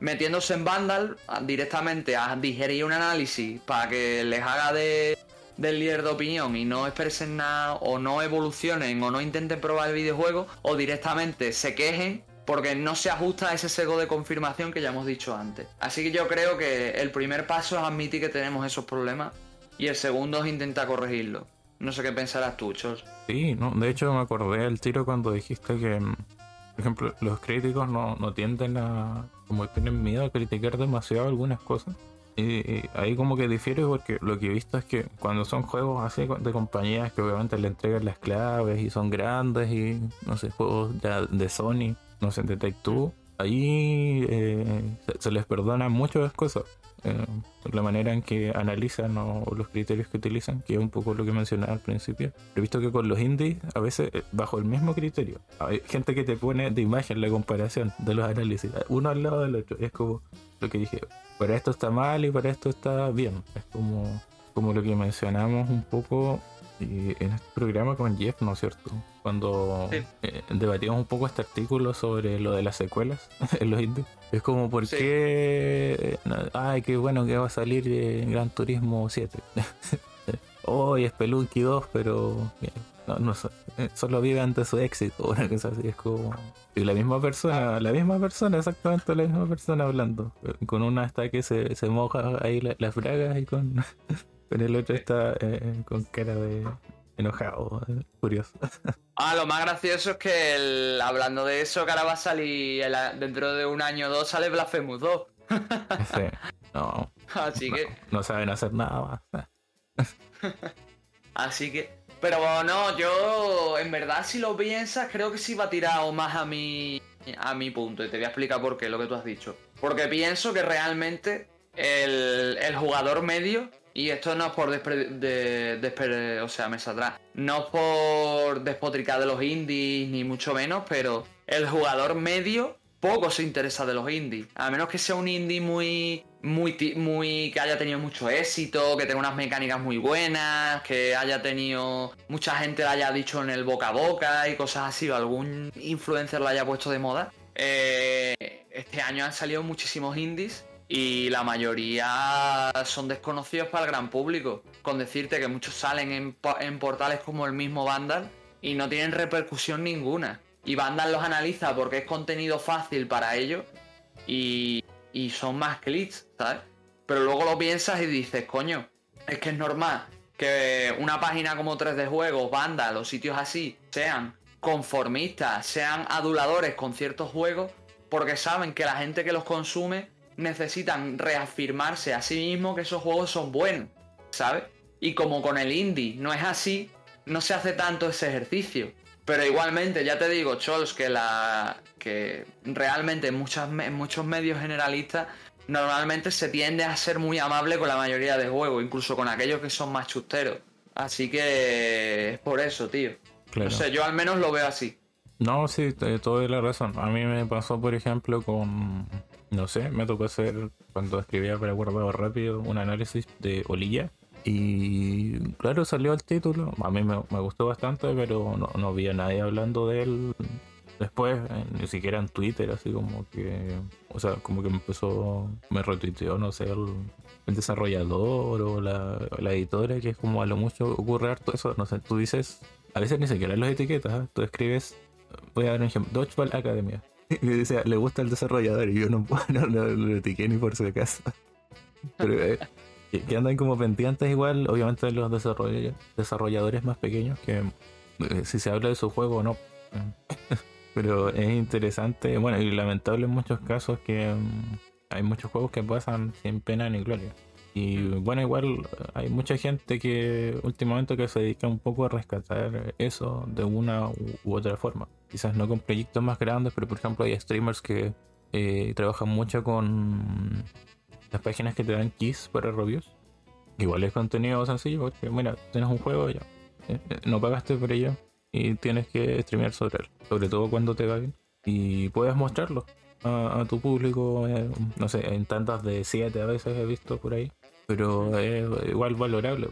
Speaker 2: metiéndose en Vandal directamente a digerir un análisis para que les haga de, del líder de opinión y no expresen nada o no evolucionen o no intenten probar el videojuego o directamente se quejen porque no se ajusta a ese sesgo de confirmación que ya hemos dicho antes. Así que yo creo que el primer paso es admitir que tenemos esos problemas y el segundo es intentar corregirlo. No sé qué pensarás tú, Chos.
Speaker 1: Sí, no, de hecho me acordé del tiro cuando dijiste que, mm, por ejemplo, los críticos no, tienden a, como tienen miedo a criticar demasiado algunas cosas. Y, ahí como que difiere porque lo que he visto es que cuando son juegos así de compañías que obviamente le entregan las claves y son grandes y no sé, juegos de, Sony, no sé, de Take Two, ahí eh, se, les perdonan muchas cosas. Eh, la manera en que analizan o, los criterios que utilizan, que es un poco lo que mencionaba al principio. He visto que con los indies, a veces eh, bajo el mismo criterio, hay gente que te pone de imagen la comparación de los análisis, uno al lado del otro. Es como lo que dije, para esto está mal y para esto está bien. Es como, como lo que mencionamos un poco en este programa con Jeff, ¿no es cierto? Cuando eh, debatíamos un poco este artículo sobre lo de las secuelas en los indies. Es como, ¿por qué? Ay, qué bueno que va a salir en Gran Turismo 7. Hoy es Spelunky 2, pero no, no, eh, solo vive ante su éxito. Una cosa así, es como. Y la misma persona, la misma persona, exactamente la misma persona hablando. Con una hasta que se, se moja ahí las bragas y con. Pero el otro está eh, con cara de enojado, eh, curioso.
Speaker 2: Ah, lo más gracioso es que hablando de eso, que ahora va a salir dentro de un año o dos, sale Blasphemous 2.
Speaker 1: sí, no.
Speaker 2: Así que.
Speaker 1: No saben hacer nada más.
Speaker 2: Así que. Pero no, yo en verdad si lo piensas, creo que sí va tirado más a mi, a mi punto. Y te voy a explicar por qué, lo que tú has dicho. Porque pienso que realmente el, el jugador medio y esto no es por despre, o sea, mesa atrás. No es por despotricar de los indies, ni mucho menos, pero el jugador medio poco se interesa de los indies. A menos que sea un indie muy, muy, muy, que haya tenido mucho éxito, que tenga unas mecánicas muy buenas, que haya tenido, mucha gente lo haya dicho en el boca a boca y cosas así, o algún influencer lo haya puesto de moda. eh, este año han salido muchísimos indies y la mayoría son desconocidos para el gran público. Con decirte que muchos salen en, portales como el mismo Vandal y no tienen repercusión ninguna. Y Vandal los analiza porque es contenido fácil para ellos y, y son más clics, ¿sabes? Pero luego lo piensas y dices, coño, es que es normal que una página como 3D Juegos, Vandal o sitios así sean conformistas, sean aduladores con ciertos juegos, porque saben que la gente que los consume necesitan reafirmarse a sí mismo que esos juegos son buenos, ¿sabes? Y como con el indie no es así, no se hace tanto ese ejercicio. Pero igualmente, ya te digo, Chols, que la. que realmente en, muchas, en muchos medios generalistas normalmente se tiende a ser muy amable con la mayoría de juegos, incluso con aquellos que son más chusteros. Así que es por eso, tío. No sé, yo al menos lo veo así.
Speaker 1: No, sí, todo es la razón. A mí me pasó, por ejemplo, con. No sé, me tocó hacer, cuando escribía para guardado rápido, un análisis de Olilla. Y claro, salió el título. A mí me, gustó bastante, pero no, no vi a nadie hablando de él después, ni siquiera en Twitter, así como que, o sea, como que me empezó, me retuiteó, no sé, el, desarrollador o la, editora, que es como a lo mucho ocurre harto eso, no sé, tú dices, a veces ni siquiera las etiquetas, ¿eh? tú escribes, voy a dar un ejemplo, Dodgeball Academia, y dice, le gusta el desarrollador, y yo no, no, no lo etiqué ni por si acaso. Pero eh, que andan como pendientes igual, obviamente los desarrolladores más pequeños, que eh, si se habla de su juego o no. Pero es interesante, bueno, y lamentable en muchos casos que mm, hay muchos juegos que pasan sin pena ni gloria. Y bueno, igual hay mucha gente que últimamente que se dedica un poco a rescatar eso de una u, otra forma. Quizás no con proyectos más grandes, pero por ejemplo hay streamers que eh, trabajan mucho con las páginas que te dan keys para reviews. Igual es contenido sencillo porque, mira, tienes un juego ya. Eh, eh, no pagaste por ello y tienes que streamear sobre él, sobre todo cuando te va bien. Y puedes mostrarlo a, tu público, eh, no sé, en tantas de 7 a veces he visto por ahí, pero es igual valorable,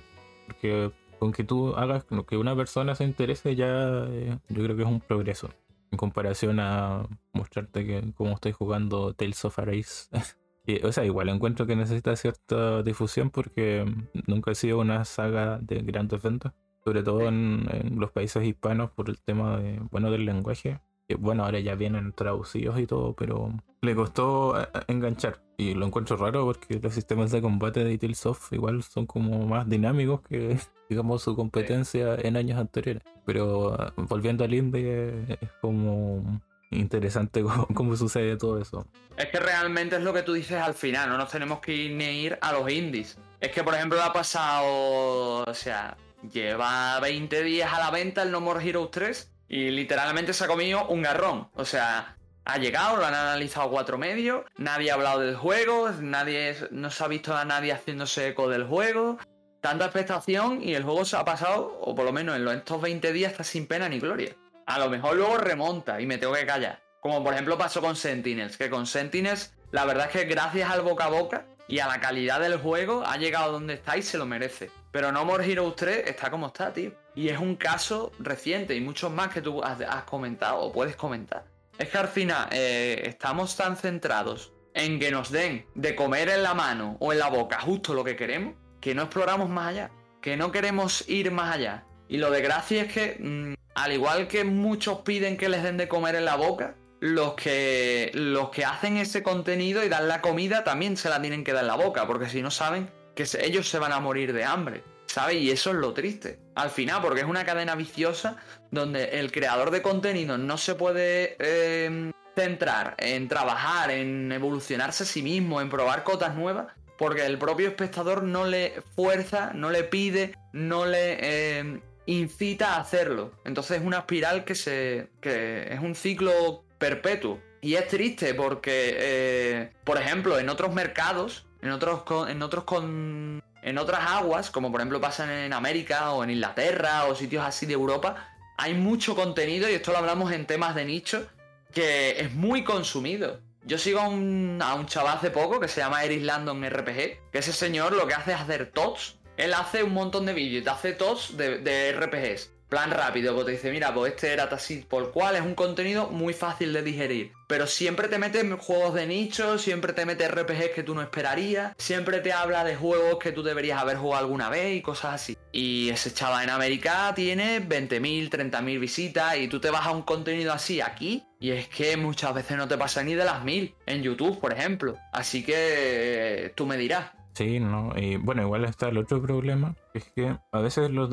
Speaker 1: porque con que tú hagas que una persona se interese ya eh, yo creo que es un progreso en comparación a mostrarte que cómo estoy jugando Tales of Arise. o sea, igual encuentro que necesita cierta difusión porque nunca he sido una saga de grandes ventas sobre todo en, los países hispanos por el tema de, bueno, del lenguaje. Que, bueno, ahora ya vienen traducidos y todo, pero le costó eh, enganchar. Y lo encuentro raro porque los sistemas de combate de Tales igual son como más dinámicos que, digamos, su competencia en años anteriores. Pero eh, volviendo al indie, es como interesante cómo, sucede todo eso.
Speaker 2: Es que realmente es lo que tú dices al final, no nos tenemos que ir ni ir a los indies. Es que, por ejemplo, ha pasado, o sea, lleva 20 días a la venta el No More Heroes 3 y literalmente se ha comido un garrón. O sea, ha llegado, lo han analizado cuatro medios, nadie ha hablado del juego, nadie no se ha visto a nadie haciéndose eco del juego. Tanta expectación y el juego se ha pasado, o por lo menos en estos 20 días, está sin pena ni gloria. A lo mejor luego remonta y me tengo que callar. Como por ejemplo pasó con Sentinels, que con Sentinels la verdad es que gracias al boca a boca y a la calidad del juego ha llegado donde está y se lo merece. Pero No More Heroes 3 está como está, tío. Y es un caso reciente y muchos más que tú has, comentado o puedes comentar. Es que al final eh, estamos tan centrados en que nos den de comer en la mano o en la boca justo lo que queremos, que no exploramos más allá, que no queremos ir más allá. Y lo de gracia es que, mm, al igual que muchos piden que les den de comer en la boca, los que, los que hacen ese contenido y dan la comida también se la tienen que dar en la boca, porque si no saben que ellos se van a morir de hambre, ¿sabes? Y eso es lo triste. Al final, porque es una cadena viciosa donde el creador de contenido no se puede em, centrar en trabajar, en evolucionarse a sí mismo, en probar cotas nuevas, porque el propio espectador no le fuerza, no le pide, no le em, incita a hacerlo. Entonces es una espiral que se. que es un ciclo perpetuo. Y es triste porque, eh, por ejemplo, en otros mercados, en otros, en otros con, en otras aguas, como por ejemplo pasa en América o en Inglaterra o sitios así de Europa, hay mucho contenido y esto lo hablamos en temas de nicho que es muy consumido. Yo sigo a un, a un chaval hace poco que se llama Eris Landon RPG, que ese señor lo que hace es hacer TOTS. Él hace un montón de vídeos, hace TOTS de, de RPGs. Plan rápido, pues te dice, mira, pues este era así por cual es un contenido muy fácil de digerir. Pero siempre te mete juegos de nicho, siempre te mete RPGs que tú no esperarías, siempre te habla de juegos que tú deberías haber jugado alguna vez y cosas así. Y ese chaval en América tiene 20.000, 30.000 visitas y tú te vas a un contenido así aquí y es que muchas veces no te pasa ni de las mil en YouTube, por ejemplo. Así que eh, tú me dirás.
Speaker 1: Sí, no. Y bueno, igual está el otro problema, es que a veces los,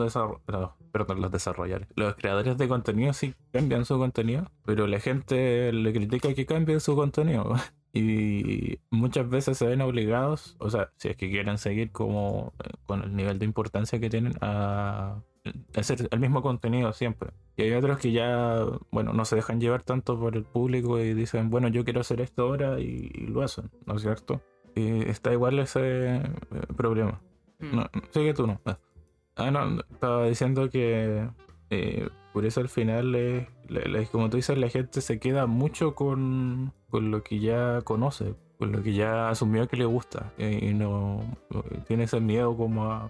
Speaker 1: perdón, los desarrolladores, los creadores de contenido sí cambian su contenido, pero la gente le critica que cambien su contenido. Y muchas veces se ven obligados, o sea, si es que quieren seguir como eh, con el nivel de importancia que tienen a hacer el mismo contenido siempre. Y hay otros que ya, bueno, no se dejan llevar tanto por el público y dicen, bueno, yo quiero hacer esto ahora y, lo hacen, ¿no es cierto? Y está igual ese eh, problema. Hmm. No, sigue tú, no. Ah, no, estaba diciendo que eh, por eso al final, como tú dices, la gente se queda mucho con, con lo que ya conoce, con lo que ya asumió que le gusta y no tiene ese miedo como a,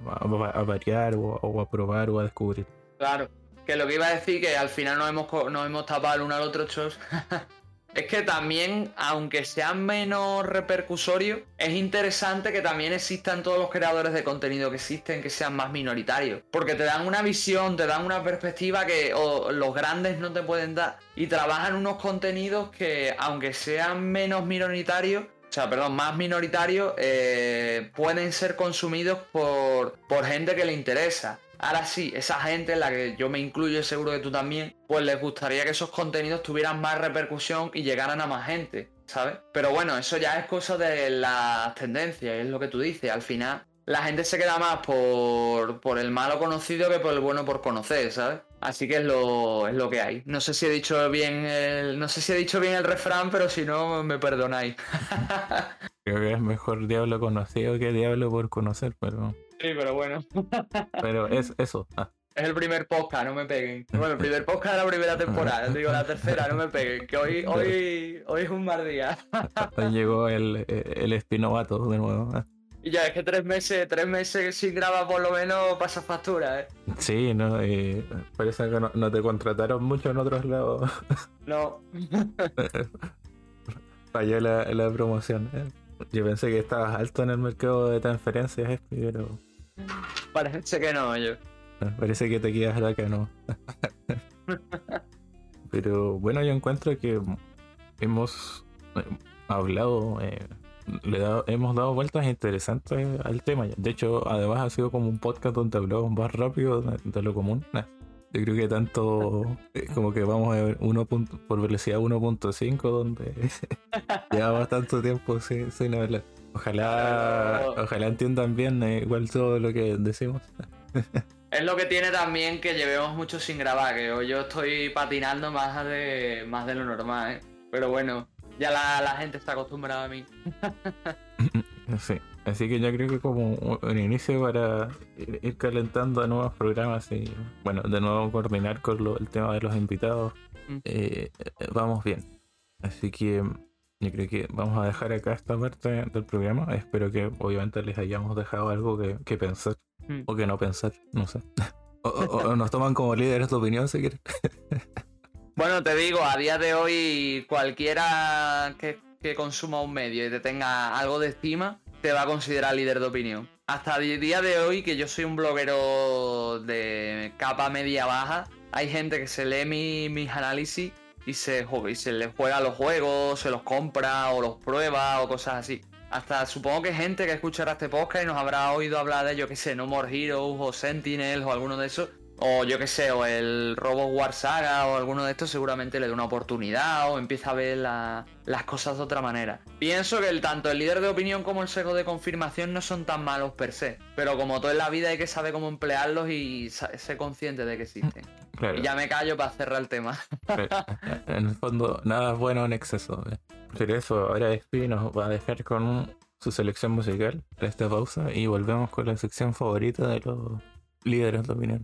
Speaker 1: variar o, a probar o a descubrir.
Speaker 2: Claro, que lo que iba a decir que al final nos hemos, nos hemos tapado el uno al otro, chos. es que también, aunque sean menos repercusorios, es interesante que también existan todos los creadores de contenido que existen, que sean más minoritarios. Porque te dan una visión, te dan una perspectiva que los grandes no te pueden dar. Y trabajan unos contenidos que, aunque sean menos minoritarios, o sea, perdón, más minoritarios, eh, pueden ser consumidos por, por gente que le interesa. Ahora sí, esa gente en la que yo me incluyo, seguro que tú también, pues les gustaría que esos contenidos tuvieran más repercusión y llegaran a más gente, ¿sabes? Pero bueno, eso ya es cosa de las tendencias, es lo que tú dices. Al final, la gente se queda más por, por el malo conocido que por el bueno por conocer, ¿sabes? Así que es lo, es lo que hay. No sé si he dicho bien el, no sé si he dicho bien el refrán, pero si no, me perdonáis.
Speaker 1: Creo que es mejor diablo conocido que diablo por conocer, pero.
Speaker 2: Pero bueno.
Speaker 1: Pero es eso. Ah.
Speaker 2: Es el primer podcast, no me peguen. Bueno, el primer podcast de la primera temporada. Digo, la tercera, no me peguen. Que hoy, hoy, hoy es un mal día.
Speaker 1: Llegó el, el espinovato de nuevo. Ah.
Speaker 2: Y ya, es que tres meses, tres meses sin grabar por lo menos pasa factura, ¿eh?
Speaker 1: Sí, no, y parece que no, te contrataron mucho en otros lados.
Speaker 2: No.
Speaker 1: Falló la, la promoción. ¿eh? Yo pensé que estabas alto en el mercado de transferencias, pero.
Speaker 2: Parece que no, yo.
Speaker 1: Parece que te quedas acá, no. pero bueno, yo encuentro que hemos eh, hablado, eh, le hemos dado vueltas interesantes al tema. De hecho, además ha sido como un podcast donde hablamos más rápido de, lo común. Yo creo que tanto como que vamos a ver uno por velocidad 1.5 donde llevamos tanto tiempo sin, sin hablar. Ojalá, ojalá entiendan bien eh, igual todo lo que decimos.
Speaker 2: es lo que tiene también que llevemos mucho sin grabar, que yo estoy patinando más de, más de lo normal, ¿eh? Pero bueno, ya la, la gente está acostumbrada a mí.
Speaker 1: sí. Así que yo creo que como un inicio para ir, calentando a nuevos programas y, bueno, de nuevo coordinar con el tema de los invitados, mm. eh, vamos bien. Así que yo creo que vamos a dejar acá esta parte del programa. Espero que obviamente les hayamos dejado algo que, pensar mm. o que no pensar, no sé. o, nos toman como líderes de opinión si quieren.
Speaker 2: bueno, te digo, a día de hoy cualquiera que, que consuma un medio y te tenga algo de estima te va a considerar líder de opinión. Hasta el día de hoy, que yo soy un bloguero de capa media baja, hay gente que se lee mis análisis y se, se les juega los juegos, se los compra o los prueba o cosas así. Hasta supongo que gente que escuchará este podcast y nos habrá oído hablar de, yo que sé, No More Heroes o Sentinels o alguno de esos o yo que sé, o el Robo War Saga o alguno de estos seguramente le dé una oportunidad o empieza a ver las cosas de otra manera. Pienso que el, tanto el líder de opinión como el seco de confirmación no son tan malos per se, pero como todo en la vida hay que saber cómo emplearlos y ser consciente de que existen. Y ya me callo para cerrar el tema.
Speaker 1: en el fondo, nada es bueno en exceso. ¿eh? Pero eso, ahora Espi nos va a dejar con su selección musical, esta pausa, y volvemos con la sección favorita de los líderes de opinión.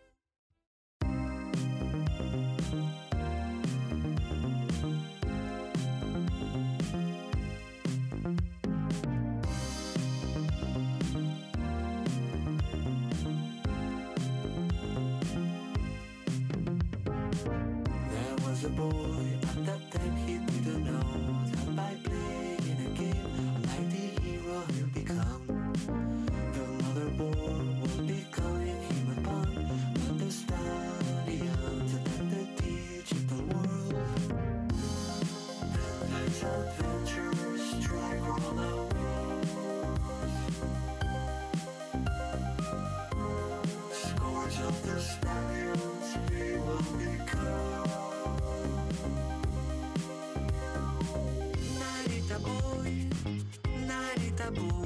Speaker 1: Tá tabu.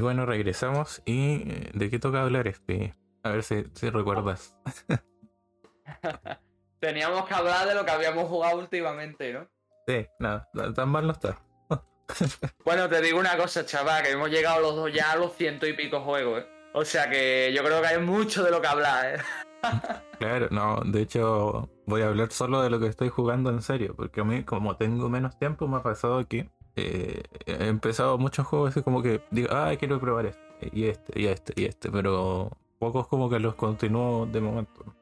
Speaker 1: Y bueno, regresamos. ¿Y eh, de qué toca hablar, este? A ver si, recuerdas.
Speaker 2: Teníamos que hablar de lo que habíamos jugado últimamente, ¿no?
Speaker 1: Sí, nada, tan mal no está.
Speaker 2: bueno, te digo una cosa, chaval, que hemos llegado los dos ya a los ciento y pico juegos, ¿eh? O sea que yo creo que hay mucho de lo que hablar, ¿eh?
Speaker 1: claro, no, de hecho voy a hablar solo de lo que estoy jugando en serio, porque a mí como tengo menos tiempo me ha pasado que eh, he empezado muchos juegos y como que digo, ah, quiero probar este, y este, y este, y este, pero pocos como que los continúo de momento.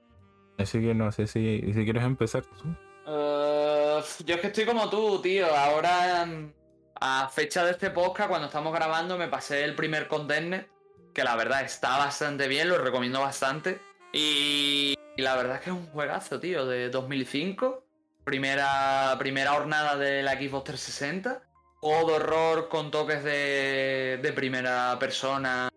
Speaker 1: Así que no sé si, si quieres empezar
Speaker 2: uh, yo es que estoy como tú, tío. Ahora, a fecha de este podcast, cuando estamos grabando, me pasé el primer Condemned, que la verdad está bastante bien, lo recomiendo bastante. Y, y la verdad es que es un juegazo, tío, de 2005. Primera, primera jornada de la Xbox 360 juego de horror con toques de, de primera persona,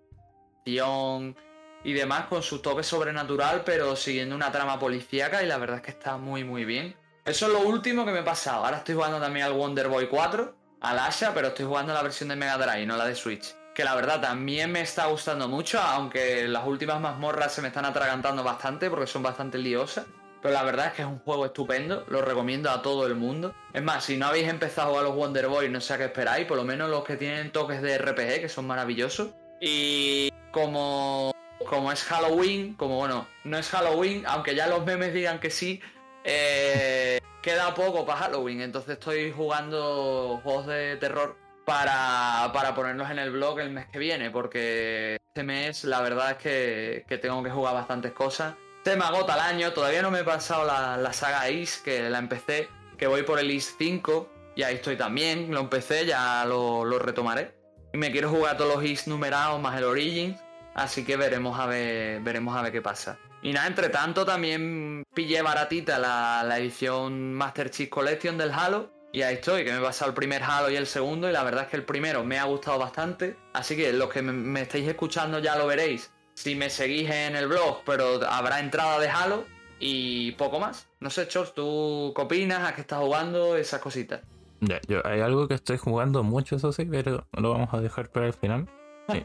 Speaker 2: y demás, con su toque sobrenatural, pero siguiendo una trama policíaca y la verdad es que está muy muy bien. Eso es lo último que me he pasado. Ahora estoy jugando también al Wonder Boy 4, al Asha, pero estoy jugando la versión de Mega Drive, no la de Switch. Que la verdad también me está gustando mucho, aunque las últimas mazmorras se me están atragantando bastante porque son bastante liosas. Pero la verdad es que es un juego estupendo, lo recomiendo a todo el mundo. Es más, si no habéis empezado a los Wonder Boy, no sé a qué esperáis, por lo menos los que tienen toques de RPG, que son maravillosos. Y como, como es Halloween, como bueno, no es Halloween, aunque ya los memes digan que sí, eh, queda poco para Halloween. Entonces estoy jugando juegos de terror para, para ponerlos en el blog el mes que viene, porque este mes la verdad es que, que tengo que jugar bastantes cosas se me agota el año, todavía no me he pasado la, saga Is, que la empecé, que voy por el Is 5, y ahí estoy también, lo empecé, ya lo, retomaré. Y me quiero jugar todos los Is numerados más el Origins, así que veremos a ver, veremos a ver qué pasa. Y nada, entre tanto también pillé baratita la, edición Master Chief Collection del Halo. Y ahí estoy, que me he pasado el primer Halo y el segundo. Y la verdad es que el primero me ha gustado bastante. Así que los que me estáis escuchando ya lo veréis si me seguís en el blog, pero habrá entrada de Halo y poco más. No sé, Chos, ¿tú qué opinas? ¿A qué estás jugando? Esas cositas.
Speaker 1: Ya, yo, hay algo que estoy jugando mucho, eso sí, pero lo vamos a dejar para el final.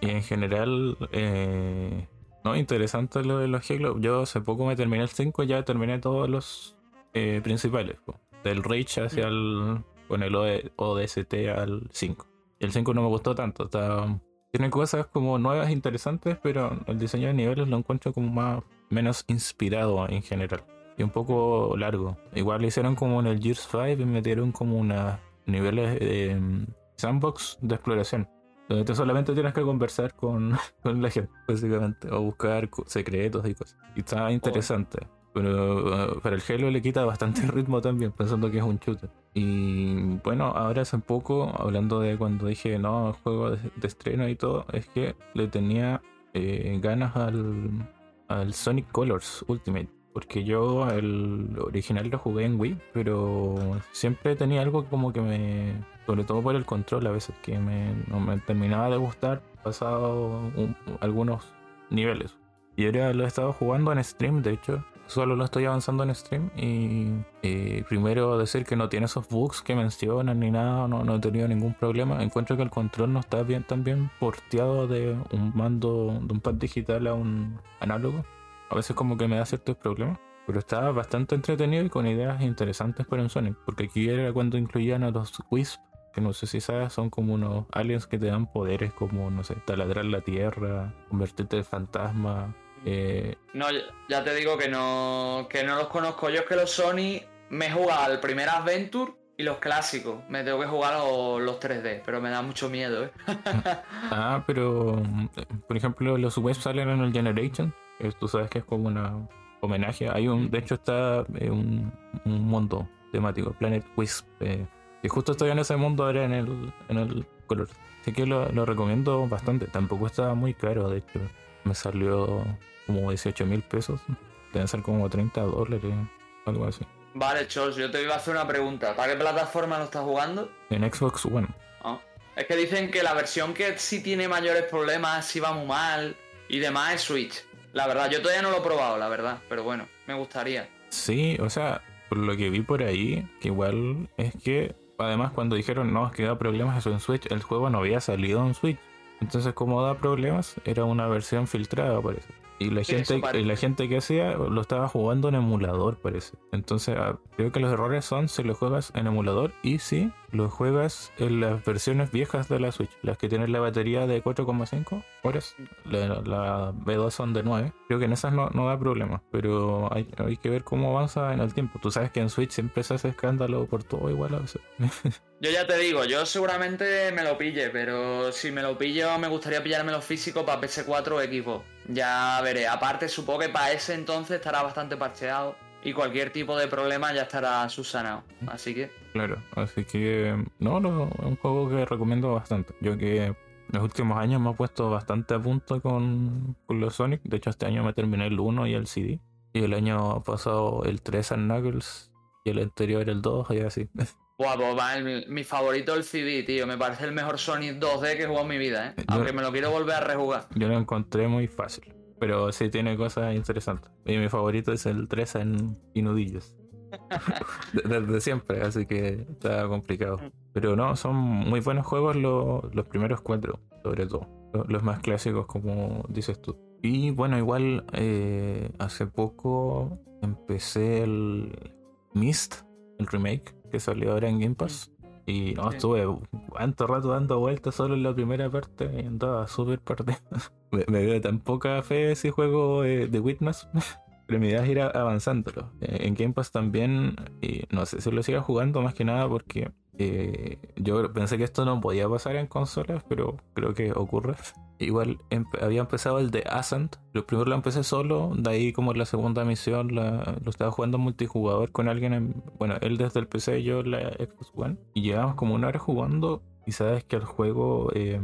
Speaker 1: y, en general, eh, no, interesante lo de los Halo. Yo hace poco me terminé el 5, ya terminé todos los eh, principales. del Rage hacia el. con el ODST al 5. Y el 5 no me gustó tanto, está tiene cosas como nuevas, interesantes, pero el diseño de niveles lo encuentro como más menos inspirado en general. Y un poco largo. Igual lo hicieron como en el Gears 5 y metieron como unos niveles de mm, sandbox de exploración. Donde tú solamente tienes que conversar con, con la gente, básicamente. O buscar secretos y cosas. Y está interesante. Pero, para el Halo le quita bastante ritmo también, pensando que es un shooter. Y bueno, ahora hace poco, hablando de cuando dije no, juego de, estreno y todo, es que le tenía eh, ganas al, al Sonic Colors Ultimate. Porque yo el original lo jugué en Wii, pero siempre tenía algo como que me. Sobre todo por el control a veces, que me, no me terminaba de gustar pasado algunos niveles. Y ahora lo he estado jugando en stream, de hecho, solo lo estoy avanzando en stream y, primero decir que no tiene esos bugs que mencionan ni nada, no, no he tenido ningún problema. Encuentro que el control no está bien también porteado de un mando, de un pad digital a un análogo. A veces como que me da ciertos problemas. Pero estaba bastante entretenido y con ideas interesantes para un Sonic. Porque aquí era cuando incluían a los Wisp, que no sé si sabes, son como unos aliens que te dan poderes como, no sé, taladrar la tierra, convertirte en fantasma. Eh,
Speaker 2: No, ya- te digo que no, que no los conozco. Yo es que los Sony me he jugado el primer Adventure y los clásicos. Me tengo que jugar los, los 3D, pero me da mucho miedo, ¿eh?
Speaker 1: Ah, pero mm, por ejemplo, los Wisp salen en el Generation. que tú sabes que es como una homenaje. Hay un, de hecho, está eh, un, un mundo temático, Planet Wisp. eh, y justo estoy en ese mundo ahora en el, en el color. Así que lo, lo recomiendo bastante. Tampoco está muy caro, de hecho. Me salió como 18 mil pesos. Deben ser como 30 dólares, algo así.
Speaker 2: Vale, Chos, yo te iba a hacer una pregunta. ¿Para qué plataforma lo estás jugando?
Speaker 1: En Xbox One.
Speaker 2: Ah, Es que dicen que la versión que sí tiene mayores problemas, sí va muy mal y demás es Switch. La verdad, yo todavía no lo he probado, la verdad, pero bueno, me gustaría.
Speaker 1: Sí, o sea, por lo que vi por ahí, que igual es que, además cuando dijeron no, es que da problemas eso en Switch, el juego no había salido en Switch. Entonces, como da problemas, era una versión filtrada, parece. Y la, gente, y la gente que hacía lo estaba jugando en emulador, parece. Entonces, ah, creo que los errores son si lo juegas en emulador y si lo juegas en las versiones viejas de la Switch, las que tienen la batería de 4,5 horas. La, la B2 son de 9. Creo que en esas no, da problema, pero hay, que ver cómo avanza en el tiempo. Tú sabes que en Switch siempre se hace escándalo por todo igual a veces.
Speaker 2: Yo ya te digo, yo seguramente me lo pille, pero si me lo pillo me gustaría pillármelo físico para PS4 o Xbox. Ya veré. Aparte, supongo que para ese entonces estará bastante parcheado y cualquier tipo de problema ya estará subsanado. Así que,
Speaker 1: Claro, así que no, no, es un juego que recomiendo bastante. Yo que en los últimos años me he puesto bastante a punto con, con los Sonic. De hecho, este año me terminé el 1 y el CD. Y el año pasado el 3 and Knuckles. Y el anterior el 2 y así.
Speaker 2: Pues va, mi, mi favorito el CD, tío. Me parece el mejor Sonic 2D que he jugado en mi vida, ¿eh?
Speaker 1: Yo-
Speaker 2: Aunque me lo quiero volver a rejugar.
Speaker 1: Yo lo encontré muy fácil. Pero sí tiene cosas interesantes. Y mi favorito es el 3 en Inudillos. De- Desde siempre, así que está complicado. Pero no, son muy buenos juegos lo- los primeros cuatro, sobre todo. Lo- Los más clásicos, como dices tú. Y bueno, igual eh, hace poco empecé el Mist, el remake, que salió ahora en Game Pass. Y no,
Speaker 2: Sí.
Speaker 1: estuve tanto rato dando vueltas solo en la primera parte y andaba súper perdido. me, me veo tan poca fe ese juego eh, de Witness. Pero mi idea es ir avanzándolo. Eh, en Game Pass también, y no sé si lo siga jugando más que nada porque eh, yo pensé que esto no podía pasar en consolas, pero creo que ocurre. Igual había empezado el de Ascent. Lo primero lo empecé solo, de ahí como la segunda misión lo estaba jugando multijugador con alguien, en- bueno, él desde el PC, yo la Xbox One. Y llevamos como una hora jugando y sabes que el juego eh,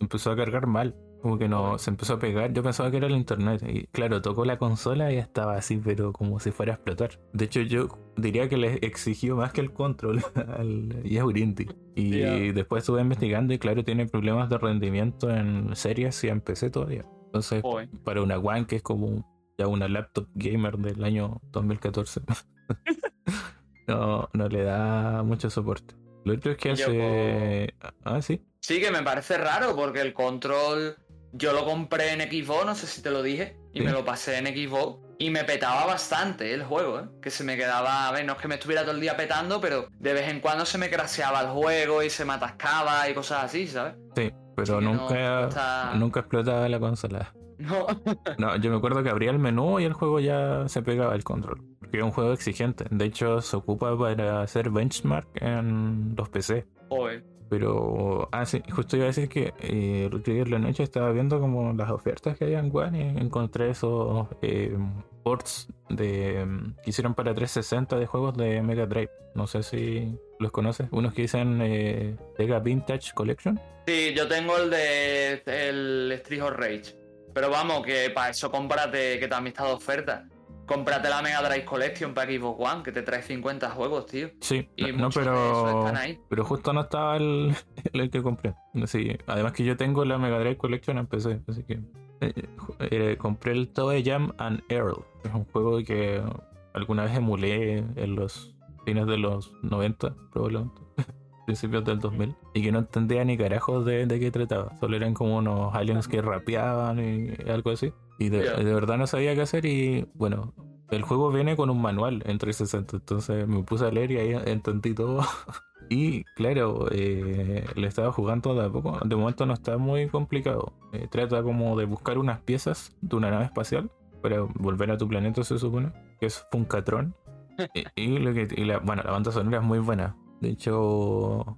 Speaker 1: empezó a cargar mal. Como que no, se empezó a pegar. Yo pensaba que era el internet. Y claro, tocó la consola y estaba así, pero como si fuera a explotar. De hecho, yo diría que le exigió más que el control al Yaurindi. Y
Speaker 2: Ya.
Speaker 1: después estuve investigando y claro, tiene problemas de rendimiento en series y en PC todavía. Entonces, para una One que es como ya una laptop gamer del año 2014, no, no le da mucho soporte. Lo otro es que
Speaker 2: Yo
Speaker 1: hace... Ah, sí.
Speaker 2: Sí que me parece raro porque el control yo lo compré en Xbox, no sé si te lo dije, y
Speaker 1: Sí.
Speaker 2: me lo pasé en Xbox y me petaba bastante el juego, ¿eh? que se me quedaba, a ver, no es que me estuviera todo el día petando, pero de vez en cuando se me craseaba el juego y se me atascaba y cosas así, ¿sabes?
Speaker 1: Sí, pero
Speaker 2: Así
Speaker 1: nunca,
Speaker 2: no está-
Speaker 1: nunca explotaba la consola.
Speaker 2: No,
Speaker 1: No, yo me acuerdo que abría el menú y el juego ya se pegaba el control. Porque es un juego exigente. De hecho, se ocupa para hacer benchmark en los PC.
Speaker 2: joder.
Speaker 1: Pero, ah, sí, justo iba a decir que eh, la noche estaba viendo como las ofertas que había en One y encontré esos eh, ports de, que hicieron para 360 de juegos de Mega Drive. No sé si los conoces. Unos que dicen eh, Sega Vintage Collection.
Speaker 2: Sí, yo tengo el de el Street Rage. Pero vamos, que para eso cómprate, que también está de oferta. Cómprate la Mega Drive Collection para Xbox One, que te trae 50 juegos, tío.
Speaker 1: Sí,
Speaker 2: Y
Speaker 1: no, pero,
Speaker 2: están ahí.
Speaker 1: pero justo no estaba el, el que compré. Sí, además que yo tengo la Mega Drive Collection en PC, así que eh, eh, compré el Toe Jam and Earl. Es un juego que alguna vez emulé en los fines de los 90, probablemente. principios del 2000 y que no entendía ni carajos de, de qué trataba solo eran como unos aliens que rapeaban y algo así y de,
Speaker 2: Ya.
Speaker 1: de verdad no sabía qué hacer y bueno el juego viene con un manual en 360, entonces me puse a leer y ahí entendí todo. y claro, eh, le estaba jugando de a poco. De momento no está muy complicado. Eh, trata como de buscar unas piezas de una nave espacial para volver a tu planeta, se supone, que es Funkatron. y, lo que, y la, bueno, la banda sonora es muy buena. De hecho,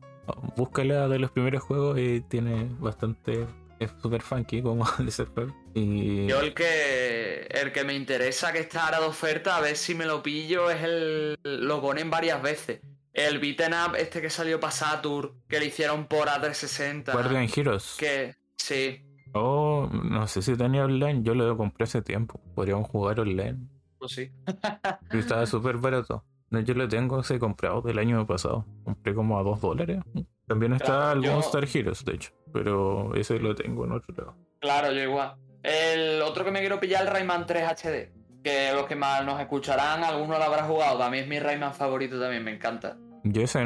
Speaker 1: búscala de los primeros juegos y tiene bastante es súper funky como ese juego. Y...
Speaker 2: Yo el que el que me interesa que está ahora de oferta, a ver si me lo pillo, es el. Lo ponen varias veces. El beaten up este que salió para Saturn, que le hicieron por A360.
Speaker 1: Guardian Heroes.
Speaker 2: Que, sí.
Speaker 1: Oh, no sé si tenía online, yo lo compré hace tiempo. Podríamos jugar online.
Speaker 2: Pues sí.
Speaker 1: estaba súper barato. Yo lo tengo, se comprado del año pasado. Compré como a 2 dólares. También está el Monster Heroes, de hecho. Pero ese lo tengo en otro lado.
Speaker 2: Claro, yo igual. El otro que me quiero pillar es el Rayman 3 HD. Que los que más nos escucharán, alguno lo habrá jugado. También es mi Rayman favorito, también me encanta.
Speaker 1: Yo ese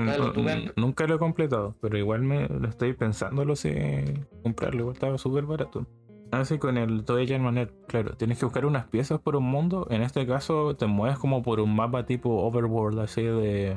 Speaker 1: nunca lo he completado, pero igual me lo estoy pensando, lo sé comprarlo, igual estaba súper barato. Así con el Toy Manel, claro, tienes que buscar unas piezas por un mundo. En este caso te mueves como por un mapa tipo overworld, así de,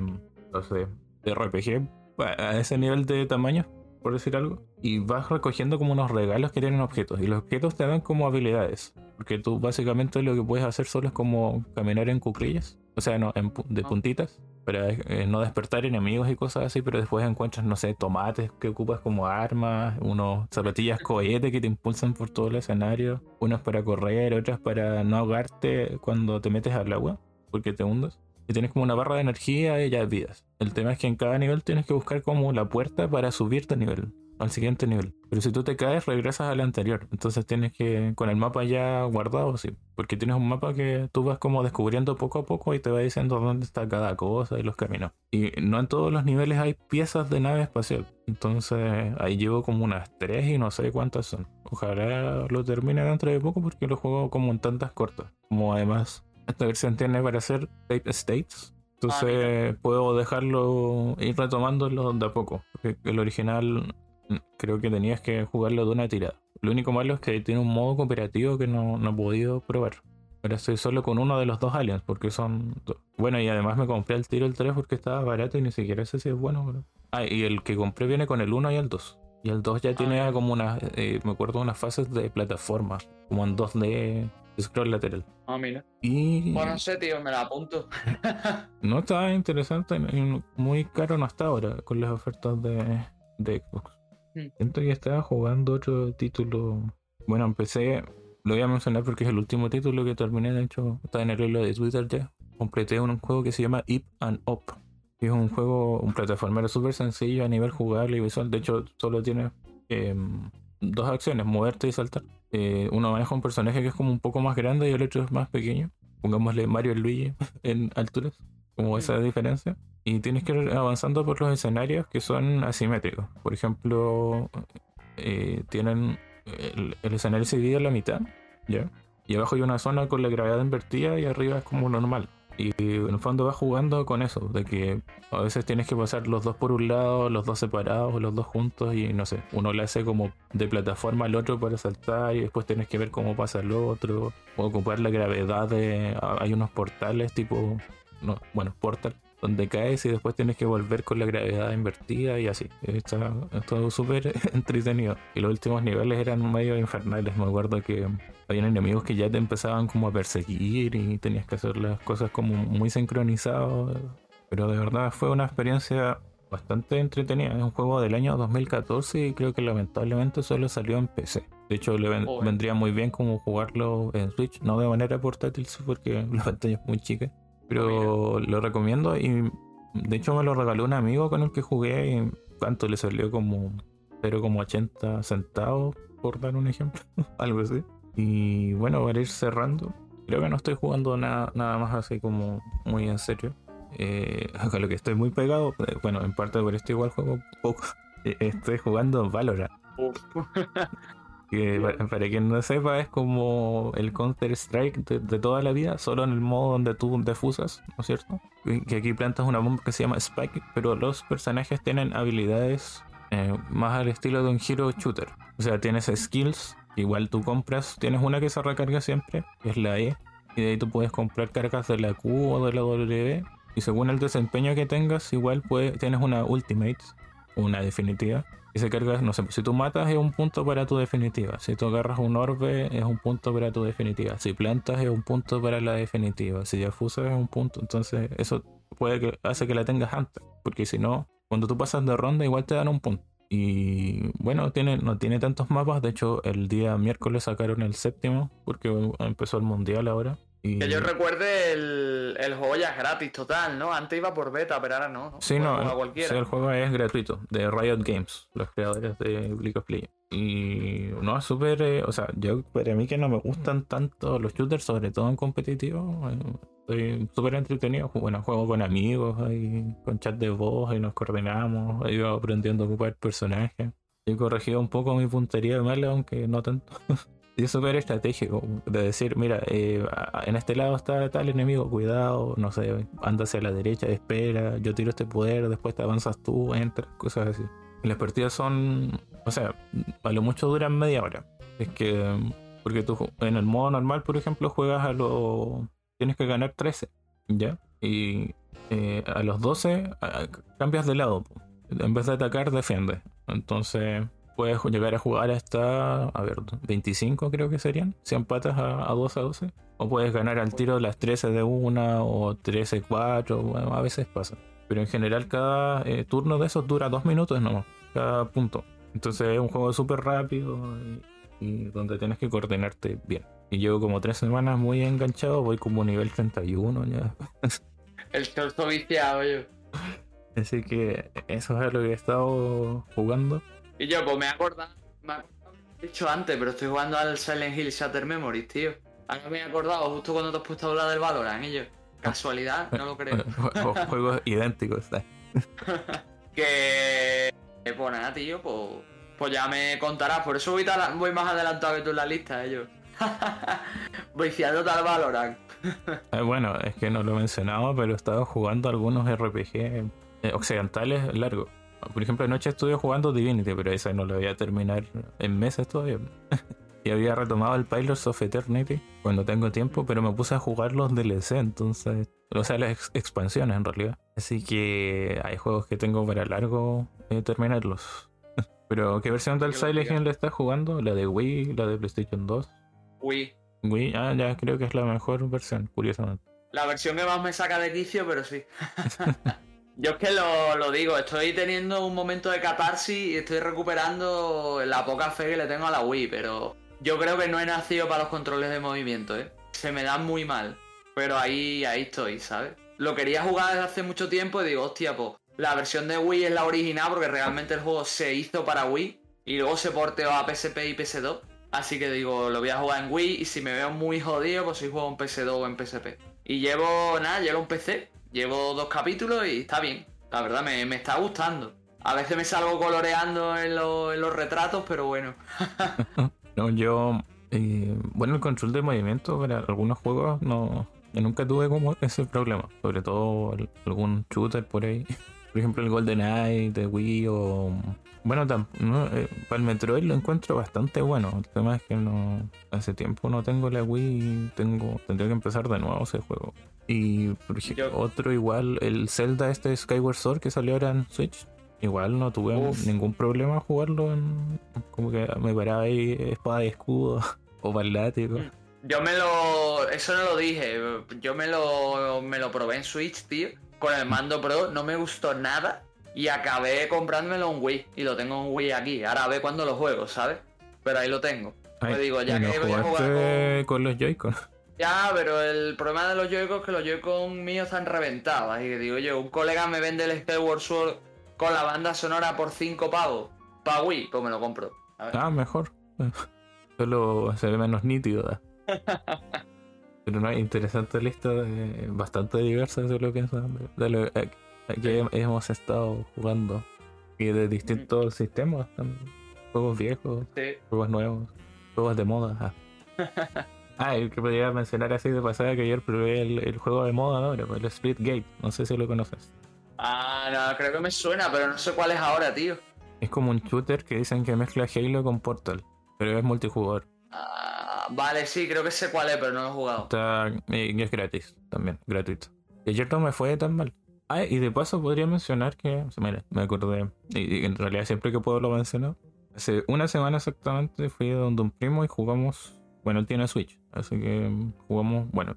Speaker 1: no sé, de RPG, a ese nivel de tamaño, por decir algo. Y vas recogiendo como unos regalos que tienen objetos. Y los objetos te dan como habilidades. Porque tú básicamente lo que puedes hacer solo es como caminar en cuclillas. O sea, no, de ah. puntitas para eh, no despertar enemigos y cosas así, pero después encuentras, no sé, tomates que ocupas como armas, unos zapatillas cohete que te impulsan por todo el escenario, unas para correr, otras para no ahogarte cuando te metes al agua, porque te hundes. Y tienes como una barra de energía y ya vidas. El tema es que en cada nivel tienes que buscar como la puerta para subirte a nivel al siguiente nivel. Pero si tú te caes, regresas al anterior. Entonces tienes que, con el mapa ya guardado, sí. Porque tienes un mapa que tú vas como descubriendo poco a poco y te va diciendo dónde está cada cosa y los caminos. Y no en todos los niveles hay piezas de nave espacial. Entonces ahí llevo como unas tres y no sé cuántas son. Ojalá lo termine dentro de poco porque lo juego como en tantas cortas. Como además esta versión tiene para hacer tape states. Entonces ah, puedo dejarlo, ir retomándolo de a poco. Porque el original creo que tenías que jugarlo de una tirada. Lo único malo es que tiene un modo cooperativo que no, no he podido probar. Ahora estoy solo con uno de los dos aliens, porque son. Bueno, y además me compré el tiro el 3 porque estaba barato y ni siquiera sé si es bueno. Ah, y el que compré viene con el 1 y el 2. Y el 2 ya tiene ah, como unas. Eh, me acuerdo unas fases de plataforma, como en 2D, scroll lateral.
Speaker 2: Ah, mira.
Speaker 1: Y.
Speaker 2: Bueno, no sé, tío, me la apunto.
Speaker 1: no está interesante, muy caro no está ahora con las ofertas de, de Xbox. Mm. Siento que estaba jugando otro título. Bueno, empecé, lo voy a mencionar porque es el último título que terminé, de hecho, está en el hilo de Twitter ya. Completé un juego que se llama Ip and Up. Es un juego, un plataformero súper sencillo a nivel jugable y visual. De hecho, solo tiene em, dos acciones, moverte y saltar. Eh, uno maneja un personaje que es como un poco más grande y el otro es más pequeño. Pongámosle Mario y Luigi en alturas, como esa diferencia y tienes que ir avanzando por los escenarios que son asimétricos. Por ejemplo, eh, tienen el, escenario se divide en la mitad, ¿ya? Y abajo hay una zona con la gravedad invertida y arriba es como normal. Y en el fondo vas jugando con eso, de que a veces tienes que pasar los dos por un lado, los dos separados, los dos juntos y no sé, uno le hace como de plataforma al otro para saltar y después tienes que ver cómo pasa el otro, o ocupar la gravedad de... Hay unos portales tipo... No, bueno, portal donde caes y después tienes que volver con la gravedad invertida y así. Está todo súper entretenido. Y los últimos niveles eran medio infernales. Me acuerdo que habían enemigos que ya te empezaban como a perseguir y tenías que hacer las cosas como muy sincronizados. Pero de verdad fue una experiencia bastante entretenida. Es un juego del año 2014 y creo que lamentablemente solo salió en PC. De hecho, le vendría muy bien como jugarlo en Switch, no de manera portátil, porque la pantalla es muy chica pero lo recomiendo y de hecho me lo regaló un amigo con el que jugué y cuánto le salió como 0,80 centavos por dar un ejemplo, algo así. Y bueno, para ir cerrando, creo que no estoy jugando nada, nada más así como muy en serio. Eh, con lo que estoy muy pegado, eh, bueno, en parte por esto igual juego poco. Eh, estoy jugando Valorant. Para, quien no sepa, es como el Counter-Strike de, toda la vida, solo en el modo donde tú defusas, ¿no es cierto? Que aquí plantas una bomba que se llama Spike, pero los personajes tienen habilidades eh, más al estilo de un hero shooter. O sea, tienes skills, igual tú compras, tienes una que se recarga siempre, que es la E, y de ahí tú puedes comprar cargas de la Q o de la W y según el desempeño que tengas igual puedes, tienes una Ultimate, una definitiva y se carga, no sé, si tú matas es un punto para tu definitiva, si tú agarras un orbe es un punto para tu definitiva, si plantas es un punto para la definitiva, si fusas es un punto, entonces eso puede que hace que la tengas antes, porque si no, cuando tú pasas de ronda igual te dan un punto. Y bueno, tiene, no tiene tantos mapas. De hecho, el día miércoles sacaron el séptimo, porque empezó el mundial ahora.
Speaker 2: Y... Que yo recuerde, el, el, juego ya es gratis total, ¿no? Antes iba por beta, pero ahora no.
Speaker 1: Sí, no, el, sí, el juego es gratuito, de Riot Games, los creadores de League of Legends. Y no, es súper, eh, o sea, yo para mí que no me gustan tanto los shooters, sobre todo en competitivo, eh, estoy súper entretenido. Bueno, juego con amigos, ahí, con chat de voz, y nos coordinamos, he ido aprendiendo a ocupar personajes. He corregido un poco mi puntería de mal, aunque no tanto. y es súper estratégico, de decir, mira, eh, en este lado está tal enemigo, cuidado, no sé, anda hacia la derecha, espera, yo tiro este poder, después te avanzas tú, entras, cosas así. Las partidas son, o sea, a lo mucho duran media hora. Es que, porque tú en el modo normal, por ejemplo, juegas a lo tienes que ganar 13, ¿ya? Y eh, a los 12 cambias de lado. En vez de atacar, defiende. Entonces puedes llegar a jugar hasta, a ver, 25 creo que serían, si empatas a, a 12 a 12. O puedes ganar al tiro las 13 de una o 13 4, bueno, a veces pasa. Pero en general cada eh, turno de esos dura 2 minutos nomás, cada punto. Entonces es un juego súper rápido y donde tienes que coordinarte bien. Y llevo como tres semanas muy enganchado, voy como nivel 31 ya.
Speaker 2: El torso viciado yo.
Speaker 1: Así que eso es lo que he estado jugando.
Speaker 2: Y yo, pues me he acordado, me he dicho antes, pero estoy jugando al Silent Hill Shatter Memories, tío. Ahora me he acordado justo cuando te has puesto a hablar del Valorant, y yo. Casualidad, no lo creo.
Speaker 1: Juegos idénticos,
Speaker 2: que. Pues nada, tío, pues, pues ya me contarás. Por eso voy, voy más adelantado que tú en la lista, ellos. Viciado tal Valorant.
Speaker 1: Eh, bueno, es que no lo he mencionado, pero he estado jugando algunos RPG eh, occidentales largos. Por ejemplo, anoche estuve jugando Divinity, pero esa no lo voy a terminar en meses todavía. y había retomado el Pillars of Eternity cuando tengo tiempo, pero me puse a jugar los DLC, entonces. O sea, las expansiones en realidad. Así que hay juegos que tengo para largo eh, terminarlos. pero, ¿qué versión del Silent Hill le estás jugando? ¿La de Wii? ¿La de PlayStation 2?
Speaker 2: Wii.
Speaker 1: Wii, ah, ya creo que es la mejor versión, curiosamente.
Speaker 2: La versión que más me saca de quicio, pero sí. Yo es que lo, digo, estoy teniendo un momento de catarsis y estoy recuperando la poca fe que le tengo a la Wii, pero yo creo que no he nacido para los controles de movimiento, ¿eh? Se me dan muy mal, pero ahí, ahí estoy, ¿sabes? Lo quería jugar desde hace mucho tiempo y digo, hostia, pues la versión de Wii es la original porque realmente el juego se hizo para Wii y luego se porteó a PSP y PS2 Así que digo, lo voy a jugar en Wii y si me veo muy jodido, pues si juego en PS2 o en PSP. Y llevo, nada, llevo un PC, llevo dos capítulos y está bien. La verdad, me, está gustando. A veces me salgo coloreando en, los retratos, pero bueno.
Speaker 1: no, yo, eh, bueno, el control de movimiento para algunos juegos no, nunca tuve como ese problema. Sobre todo algún shooter por ahí. Por ejemplo, el Golden Eye de Wii o bueno, eh, para el Metroid lo encuentro bastante bueno. El tema es que no hace tiempo no tengo la Wii y tengo, tendría que empezar de nuevo ese juego. Y por ejemplo, otro igual, el Zelda este Skyward Sword que salió ahora en Switch. Igual no tuve ningún problema jugarlo en. Como que me paraba ahí espada y escudo o ballático. Mm.
Speaker 2: Yo me lo. Eso no lo dije. Yo me lo, me lo probé en Switch, tío. Con el mando Pro. No me gustó nada. Y acabé comprándomelo en Wii. Y lo tengo en Wii aquí. Ahora a ver cuándo lo juego, ¿sabes? Pero ahí lo tengo.
Speaker 1: Pues digo, ya que voy a jugar con... los Joy-Con.
Speaker 2: Ya, pero el problema de los Joy-Con es que los Joy-Con míos están reventados. Así que digo yo, un colega me vende el Skyward Sword con la banda sonora por 5 pavos. Pa' Wii, pues me lo compro.
Speaker 1: Ah, mejor. Solo se ve menos nítido. pero no hay interesante lista, de, bastante diversa, eso lo pienso. De lo, eh, que hemos estado jugando y de distintos sistemas, juegos viejos, juegos nuevos, juegos de moda. Ah. el que podría mencionar así de pasada que ayer probé el, juego de moda ahora, el Split Gate, no sé si lo conoces.
Speaker 2: Ah, no, creo que me suena, pero no sé cuál es ahora, tío.
Speaker 1: Es como un shooter que dicen que mezcla Halo con Portal, pero es multijugador.
Speaker 2: Ah, vale, sí, creo que sé cuál es, pero no lo he jugado.
Speaker 1: Está, y es gratis también, gratuito. Y ayer no me fue tan mal. Ah, y de paso podría mencionar que, mira, me acordé, y, y en realidad siempre que puedo lo menciono. Hace una semana exactamente fui donde un primo y jugamos, bueno, él tiene Switch, así que mm, jugamos, bueno,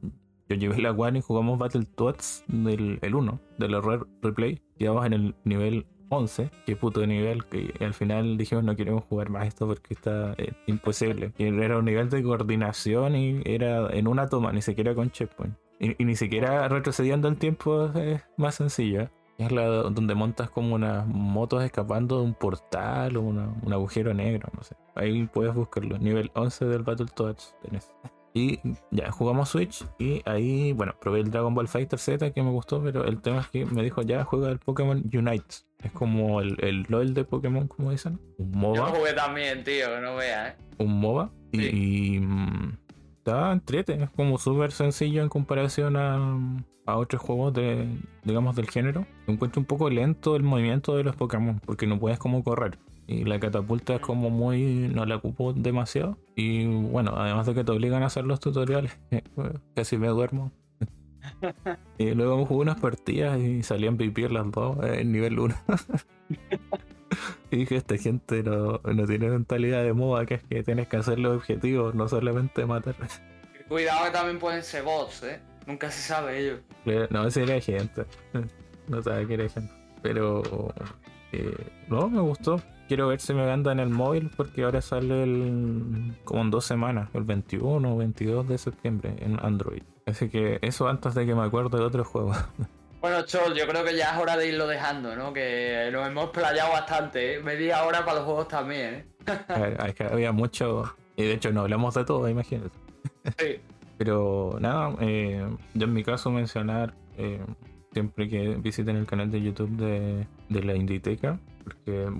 Speaker 1: yo llevé la One y jugamos Battletoads del el 1, de la Rare Replay. Quedamos en el nivel 11, que puto nivel, que al final dijimos no queremos jugar más esto porque está eh, imposible. Y era un nivel de coordinación y era en una toma, ni siquiera con checkpoint. Y, ni siquiera retrocediendo el tiempo es más sencillo. Es la donde montas como unas motos escapando de un portal o una- un agujero negro, no sé. Ahí puedes buscarlo. Nivel 11 del Battletoads tenés. Y ya, jugamos Switch y ahí, bueno, probé el Dragon Ball Fighter Z que me gustó, pero el tema es que me dijo ya juega el Pokémon Unite. Es como el, el LOL de Pokémon, como dicen. Un
Speaker 2: Yo
Speaker 1: MOBA.
Speaker 2: lo jugué también, tío, que no veas, ¿eh?
Speaker 1: Un MOBA.
Speaker 2: Sí.
Speaker 1: y, mm, está entrete. Es como súper sencillo en comparación a, a otros juegos de, digamos, del género. Encuentro un poco lento el movimiento de los Pokémon, porque no puedes como correr. Y la catapulta es como muy. no la ocupo demasiado. Y bueno, además de que te obligan a hacer los tutoriales, casi me duermo. y luego jugué unas partidas y salían pipir las dos eh, en nivel 1. y dije, esta gente no, no tiene mentalidad de moda, que es que tienes que hacer los objetivos, no solamente matar.
Speaker 2: Cuidado que también pueden ser bots, ¿eh? Nunca se sabe ellos.
Speaker 1: no, si era gente. No sabe que era gente. Pero eh, no, me gustó. Quiero ver si me anda en el móvil porque ahora sale el como en dos semanas, el 21 o 22 de septiembre en Android. Así que eso antes de que me acuerde de otro juego.
Speaker 2: Bueno, Chol, yo creo que ya es hora de irlo dejando, ¿no? Que nos hemos playado bastante, ¿eh? Media hora para los juegos también, ¿eh?
Speaker 1: Es que había mucho. Y de hecho no hablamos de todo, imagínate.
Speaker 2: Sí.
Speaker 1: Pero nada, eh, yo en mi caso mencionar eh, siempre que visiten el canal de YouTube de, de la Inditeca, porque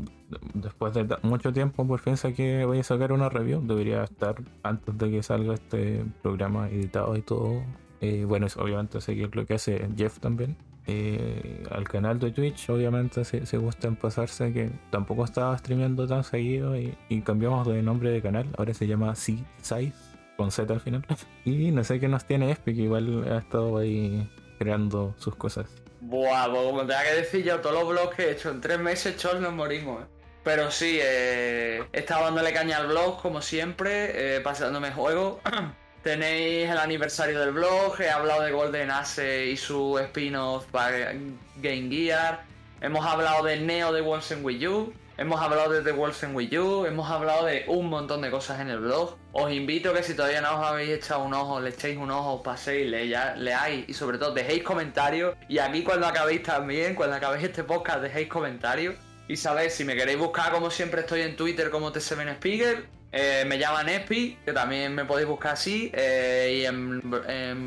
Speaker 1: después de mucho tiempo por fin que voy a sacar una review, debería estar antes de que salga este programa editado y todo. Eh, bueno, es obviamente seguir lo que hace Jeff también. Eh, al canal de Twitch, obviamente, si, si gustan pasarse, que tampoco estaba streameando tan seguido y, cambiamos de nombre de canal, ahora se llama C-Size con Z al final. Y no sé qué nos tiene Espi, que igual ha estado ahí creando sus cosas.
Speaker 2: Buah, pues como tenga que decir yo, todos los blogs que he hecho en tres meses, Chol, nos morimos, ¿eh? Pero sí, eh, he dándole caña al blog, como siempre, eh, pasándome juegos. Tenéis el aniversario del blog, he hablado de Golden Ace y su spin-off para Game Gear. Hemos hablado del Neo de Wolfen Wii U. Hemos hablado de The Wolfen Wii U. Hemos hablado de un montón de cosas en el blog. Os invito que si todavía no os habéis echado un ojo, le echéis un ojo, paséis, leáis y sobre todo dejéis comentarios. Y aquí cuando acabéis también, cuando acabéis este podcast, dejéis comentarios. Y sabéis, si me queréis buscar, como siempre estoy en Twitter como Speaker, eh, me llaman Espi, que también me podéis buscar así. eh, y en,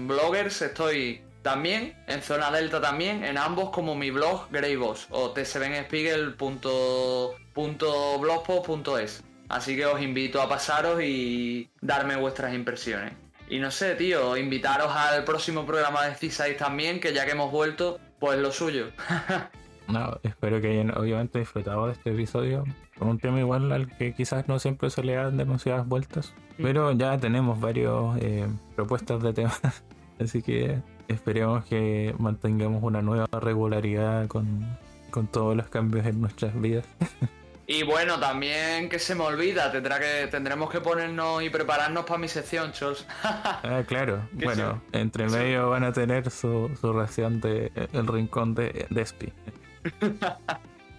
Speaker 2: bloggers estoy también, en Zona Delta también, en ambos como mi blog Greyboss o tsbenspiegel.blogspot.es. Así que os invito a pasaros y darme vuestras impresiones. Y no sé, tío, invitaros al próximo programa de C6 también, que ya que hemos vuelto, pues lo suyo.
Speaker 1: No, espero que obviamente disfrutado de este episodio. Un tema igual al que quizás no siempre se le dan demasiadas vueltas. Pero ya tenemos varios eh, propuestas de temas. Así que esperemos que mantengamos una nueva regularidad con, con todos los cambios en nuestras vidas.
Speaker 2: Y bueno, también que se me olvida, tendrá que, tendremos que ponernos y prepararnos para mi sección, Chols.
Speaker 1: Ah, claro. Bueno, entre
Speaker 2: Sí.
Speaker 1: medio van a tener su, su ración de El Rincón de Despi.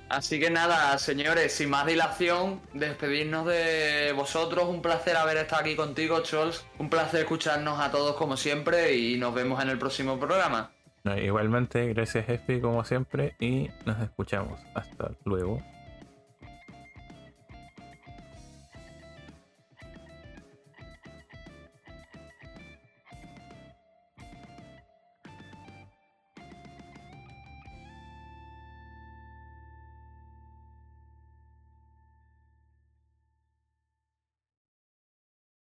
Speaker 2: Así que nada, señores, sin más dilación, despedirnos de vosotros. Un placer haber estado aquí contigo, Chols. Un placer escucharnos a todos como siempre y nos vemos en el próximo programa.
Speaker 1: Igualmente, gracias Espi como siempre y nos escuchamos. Hasta luego.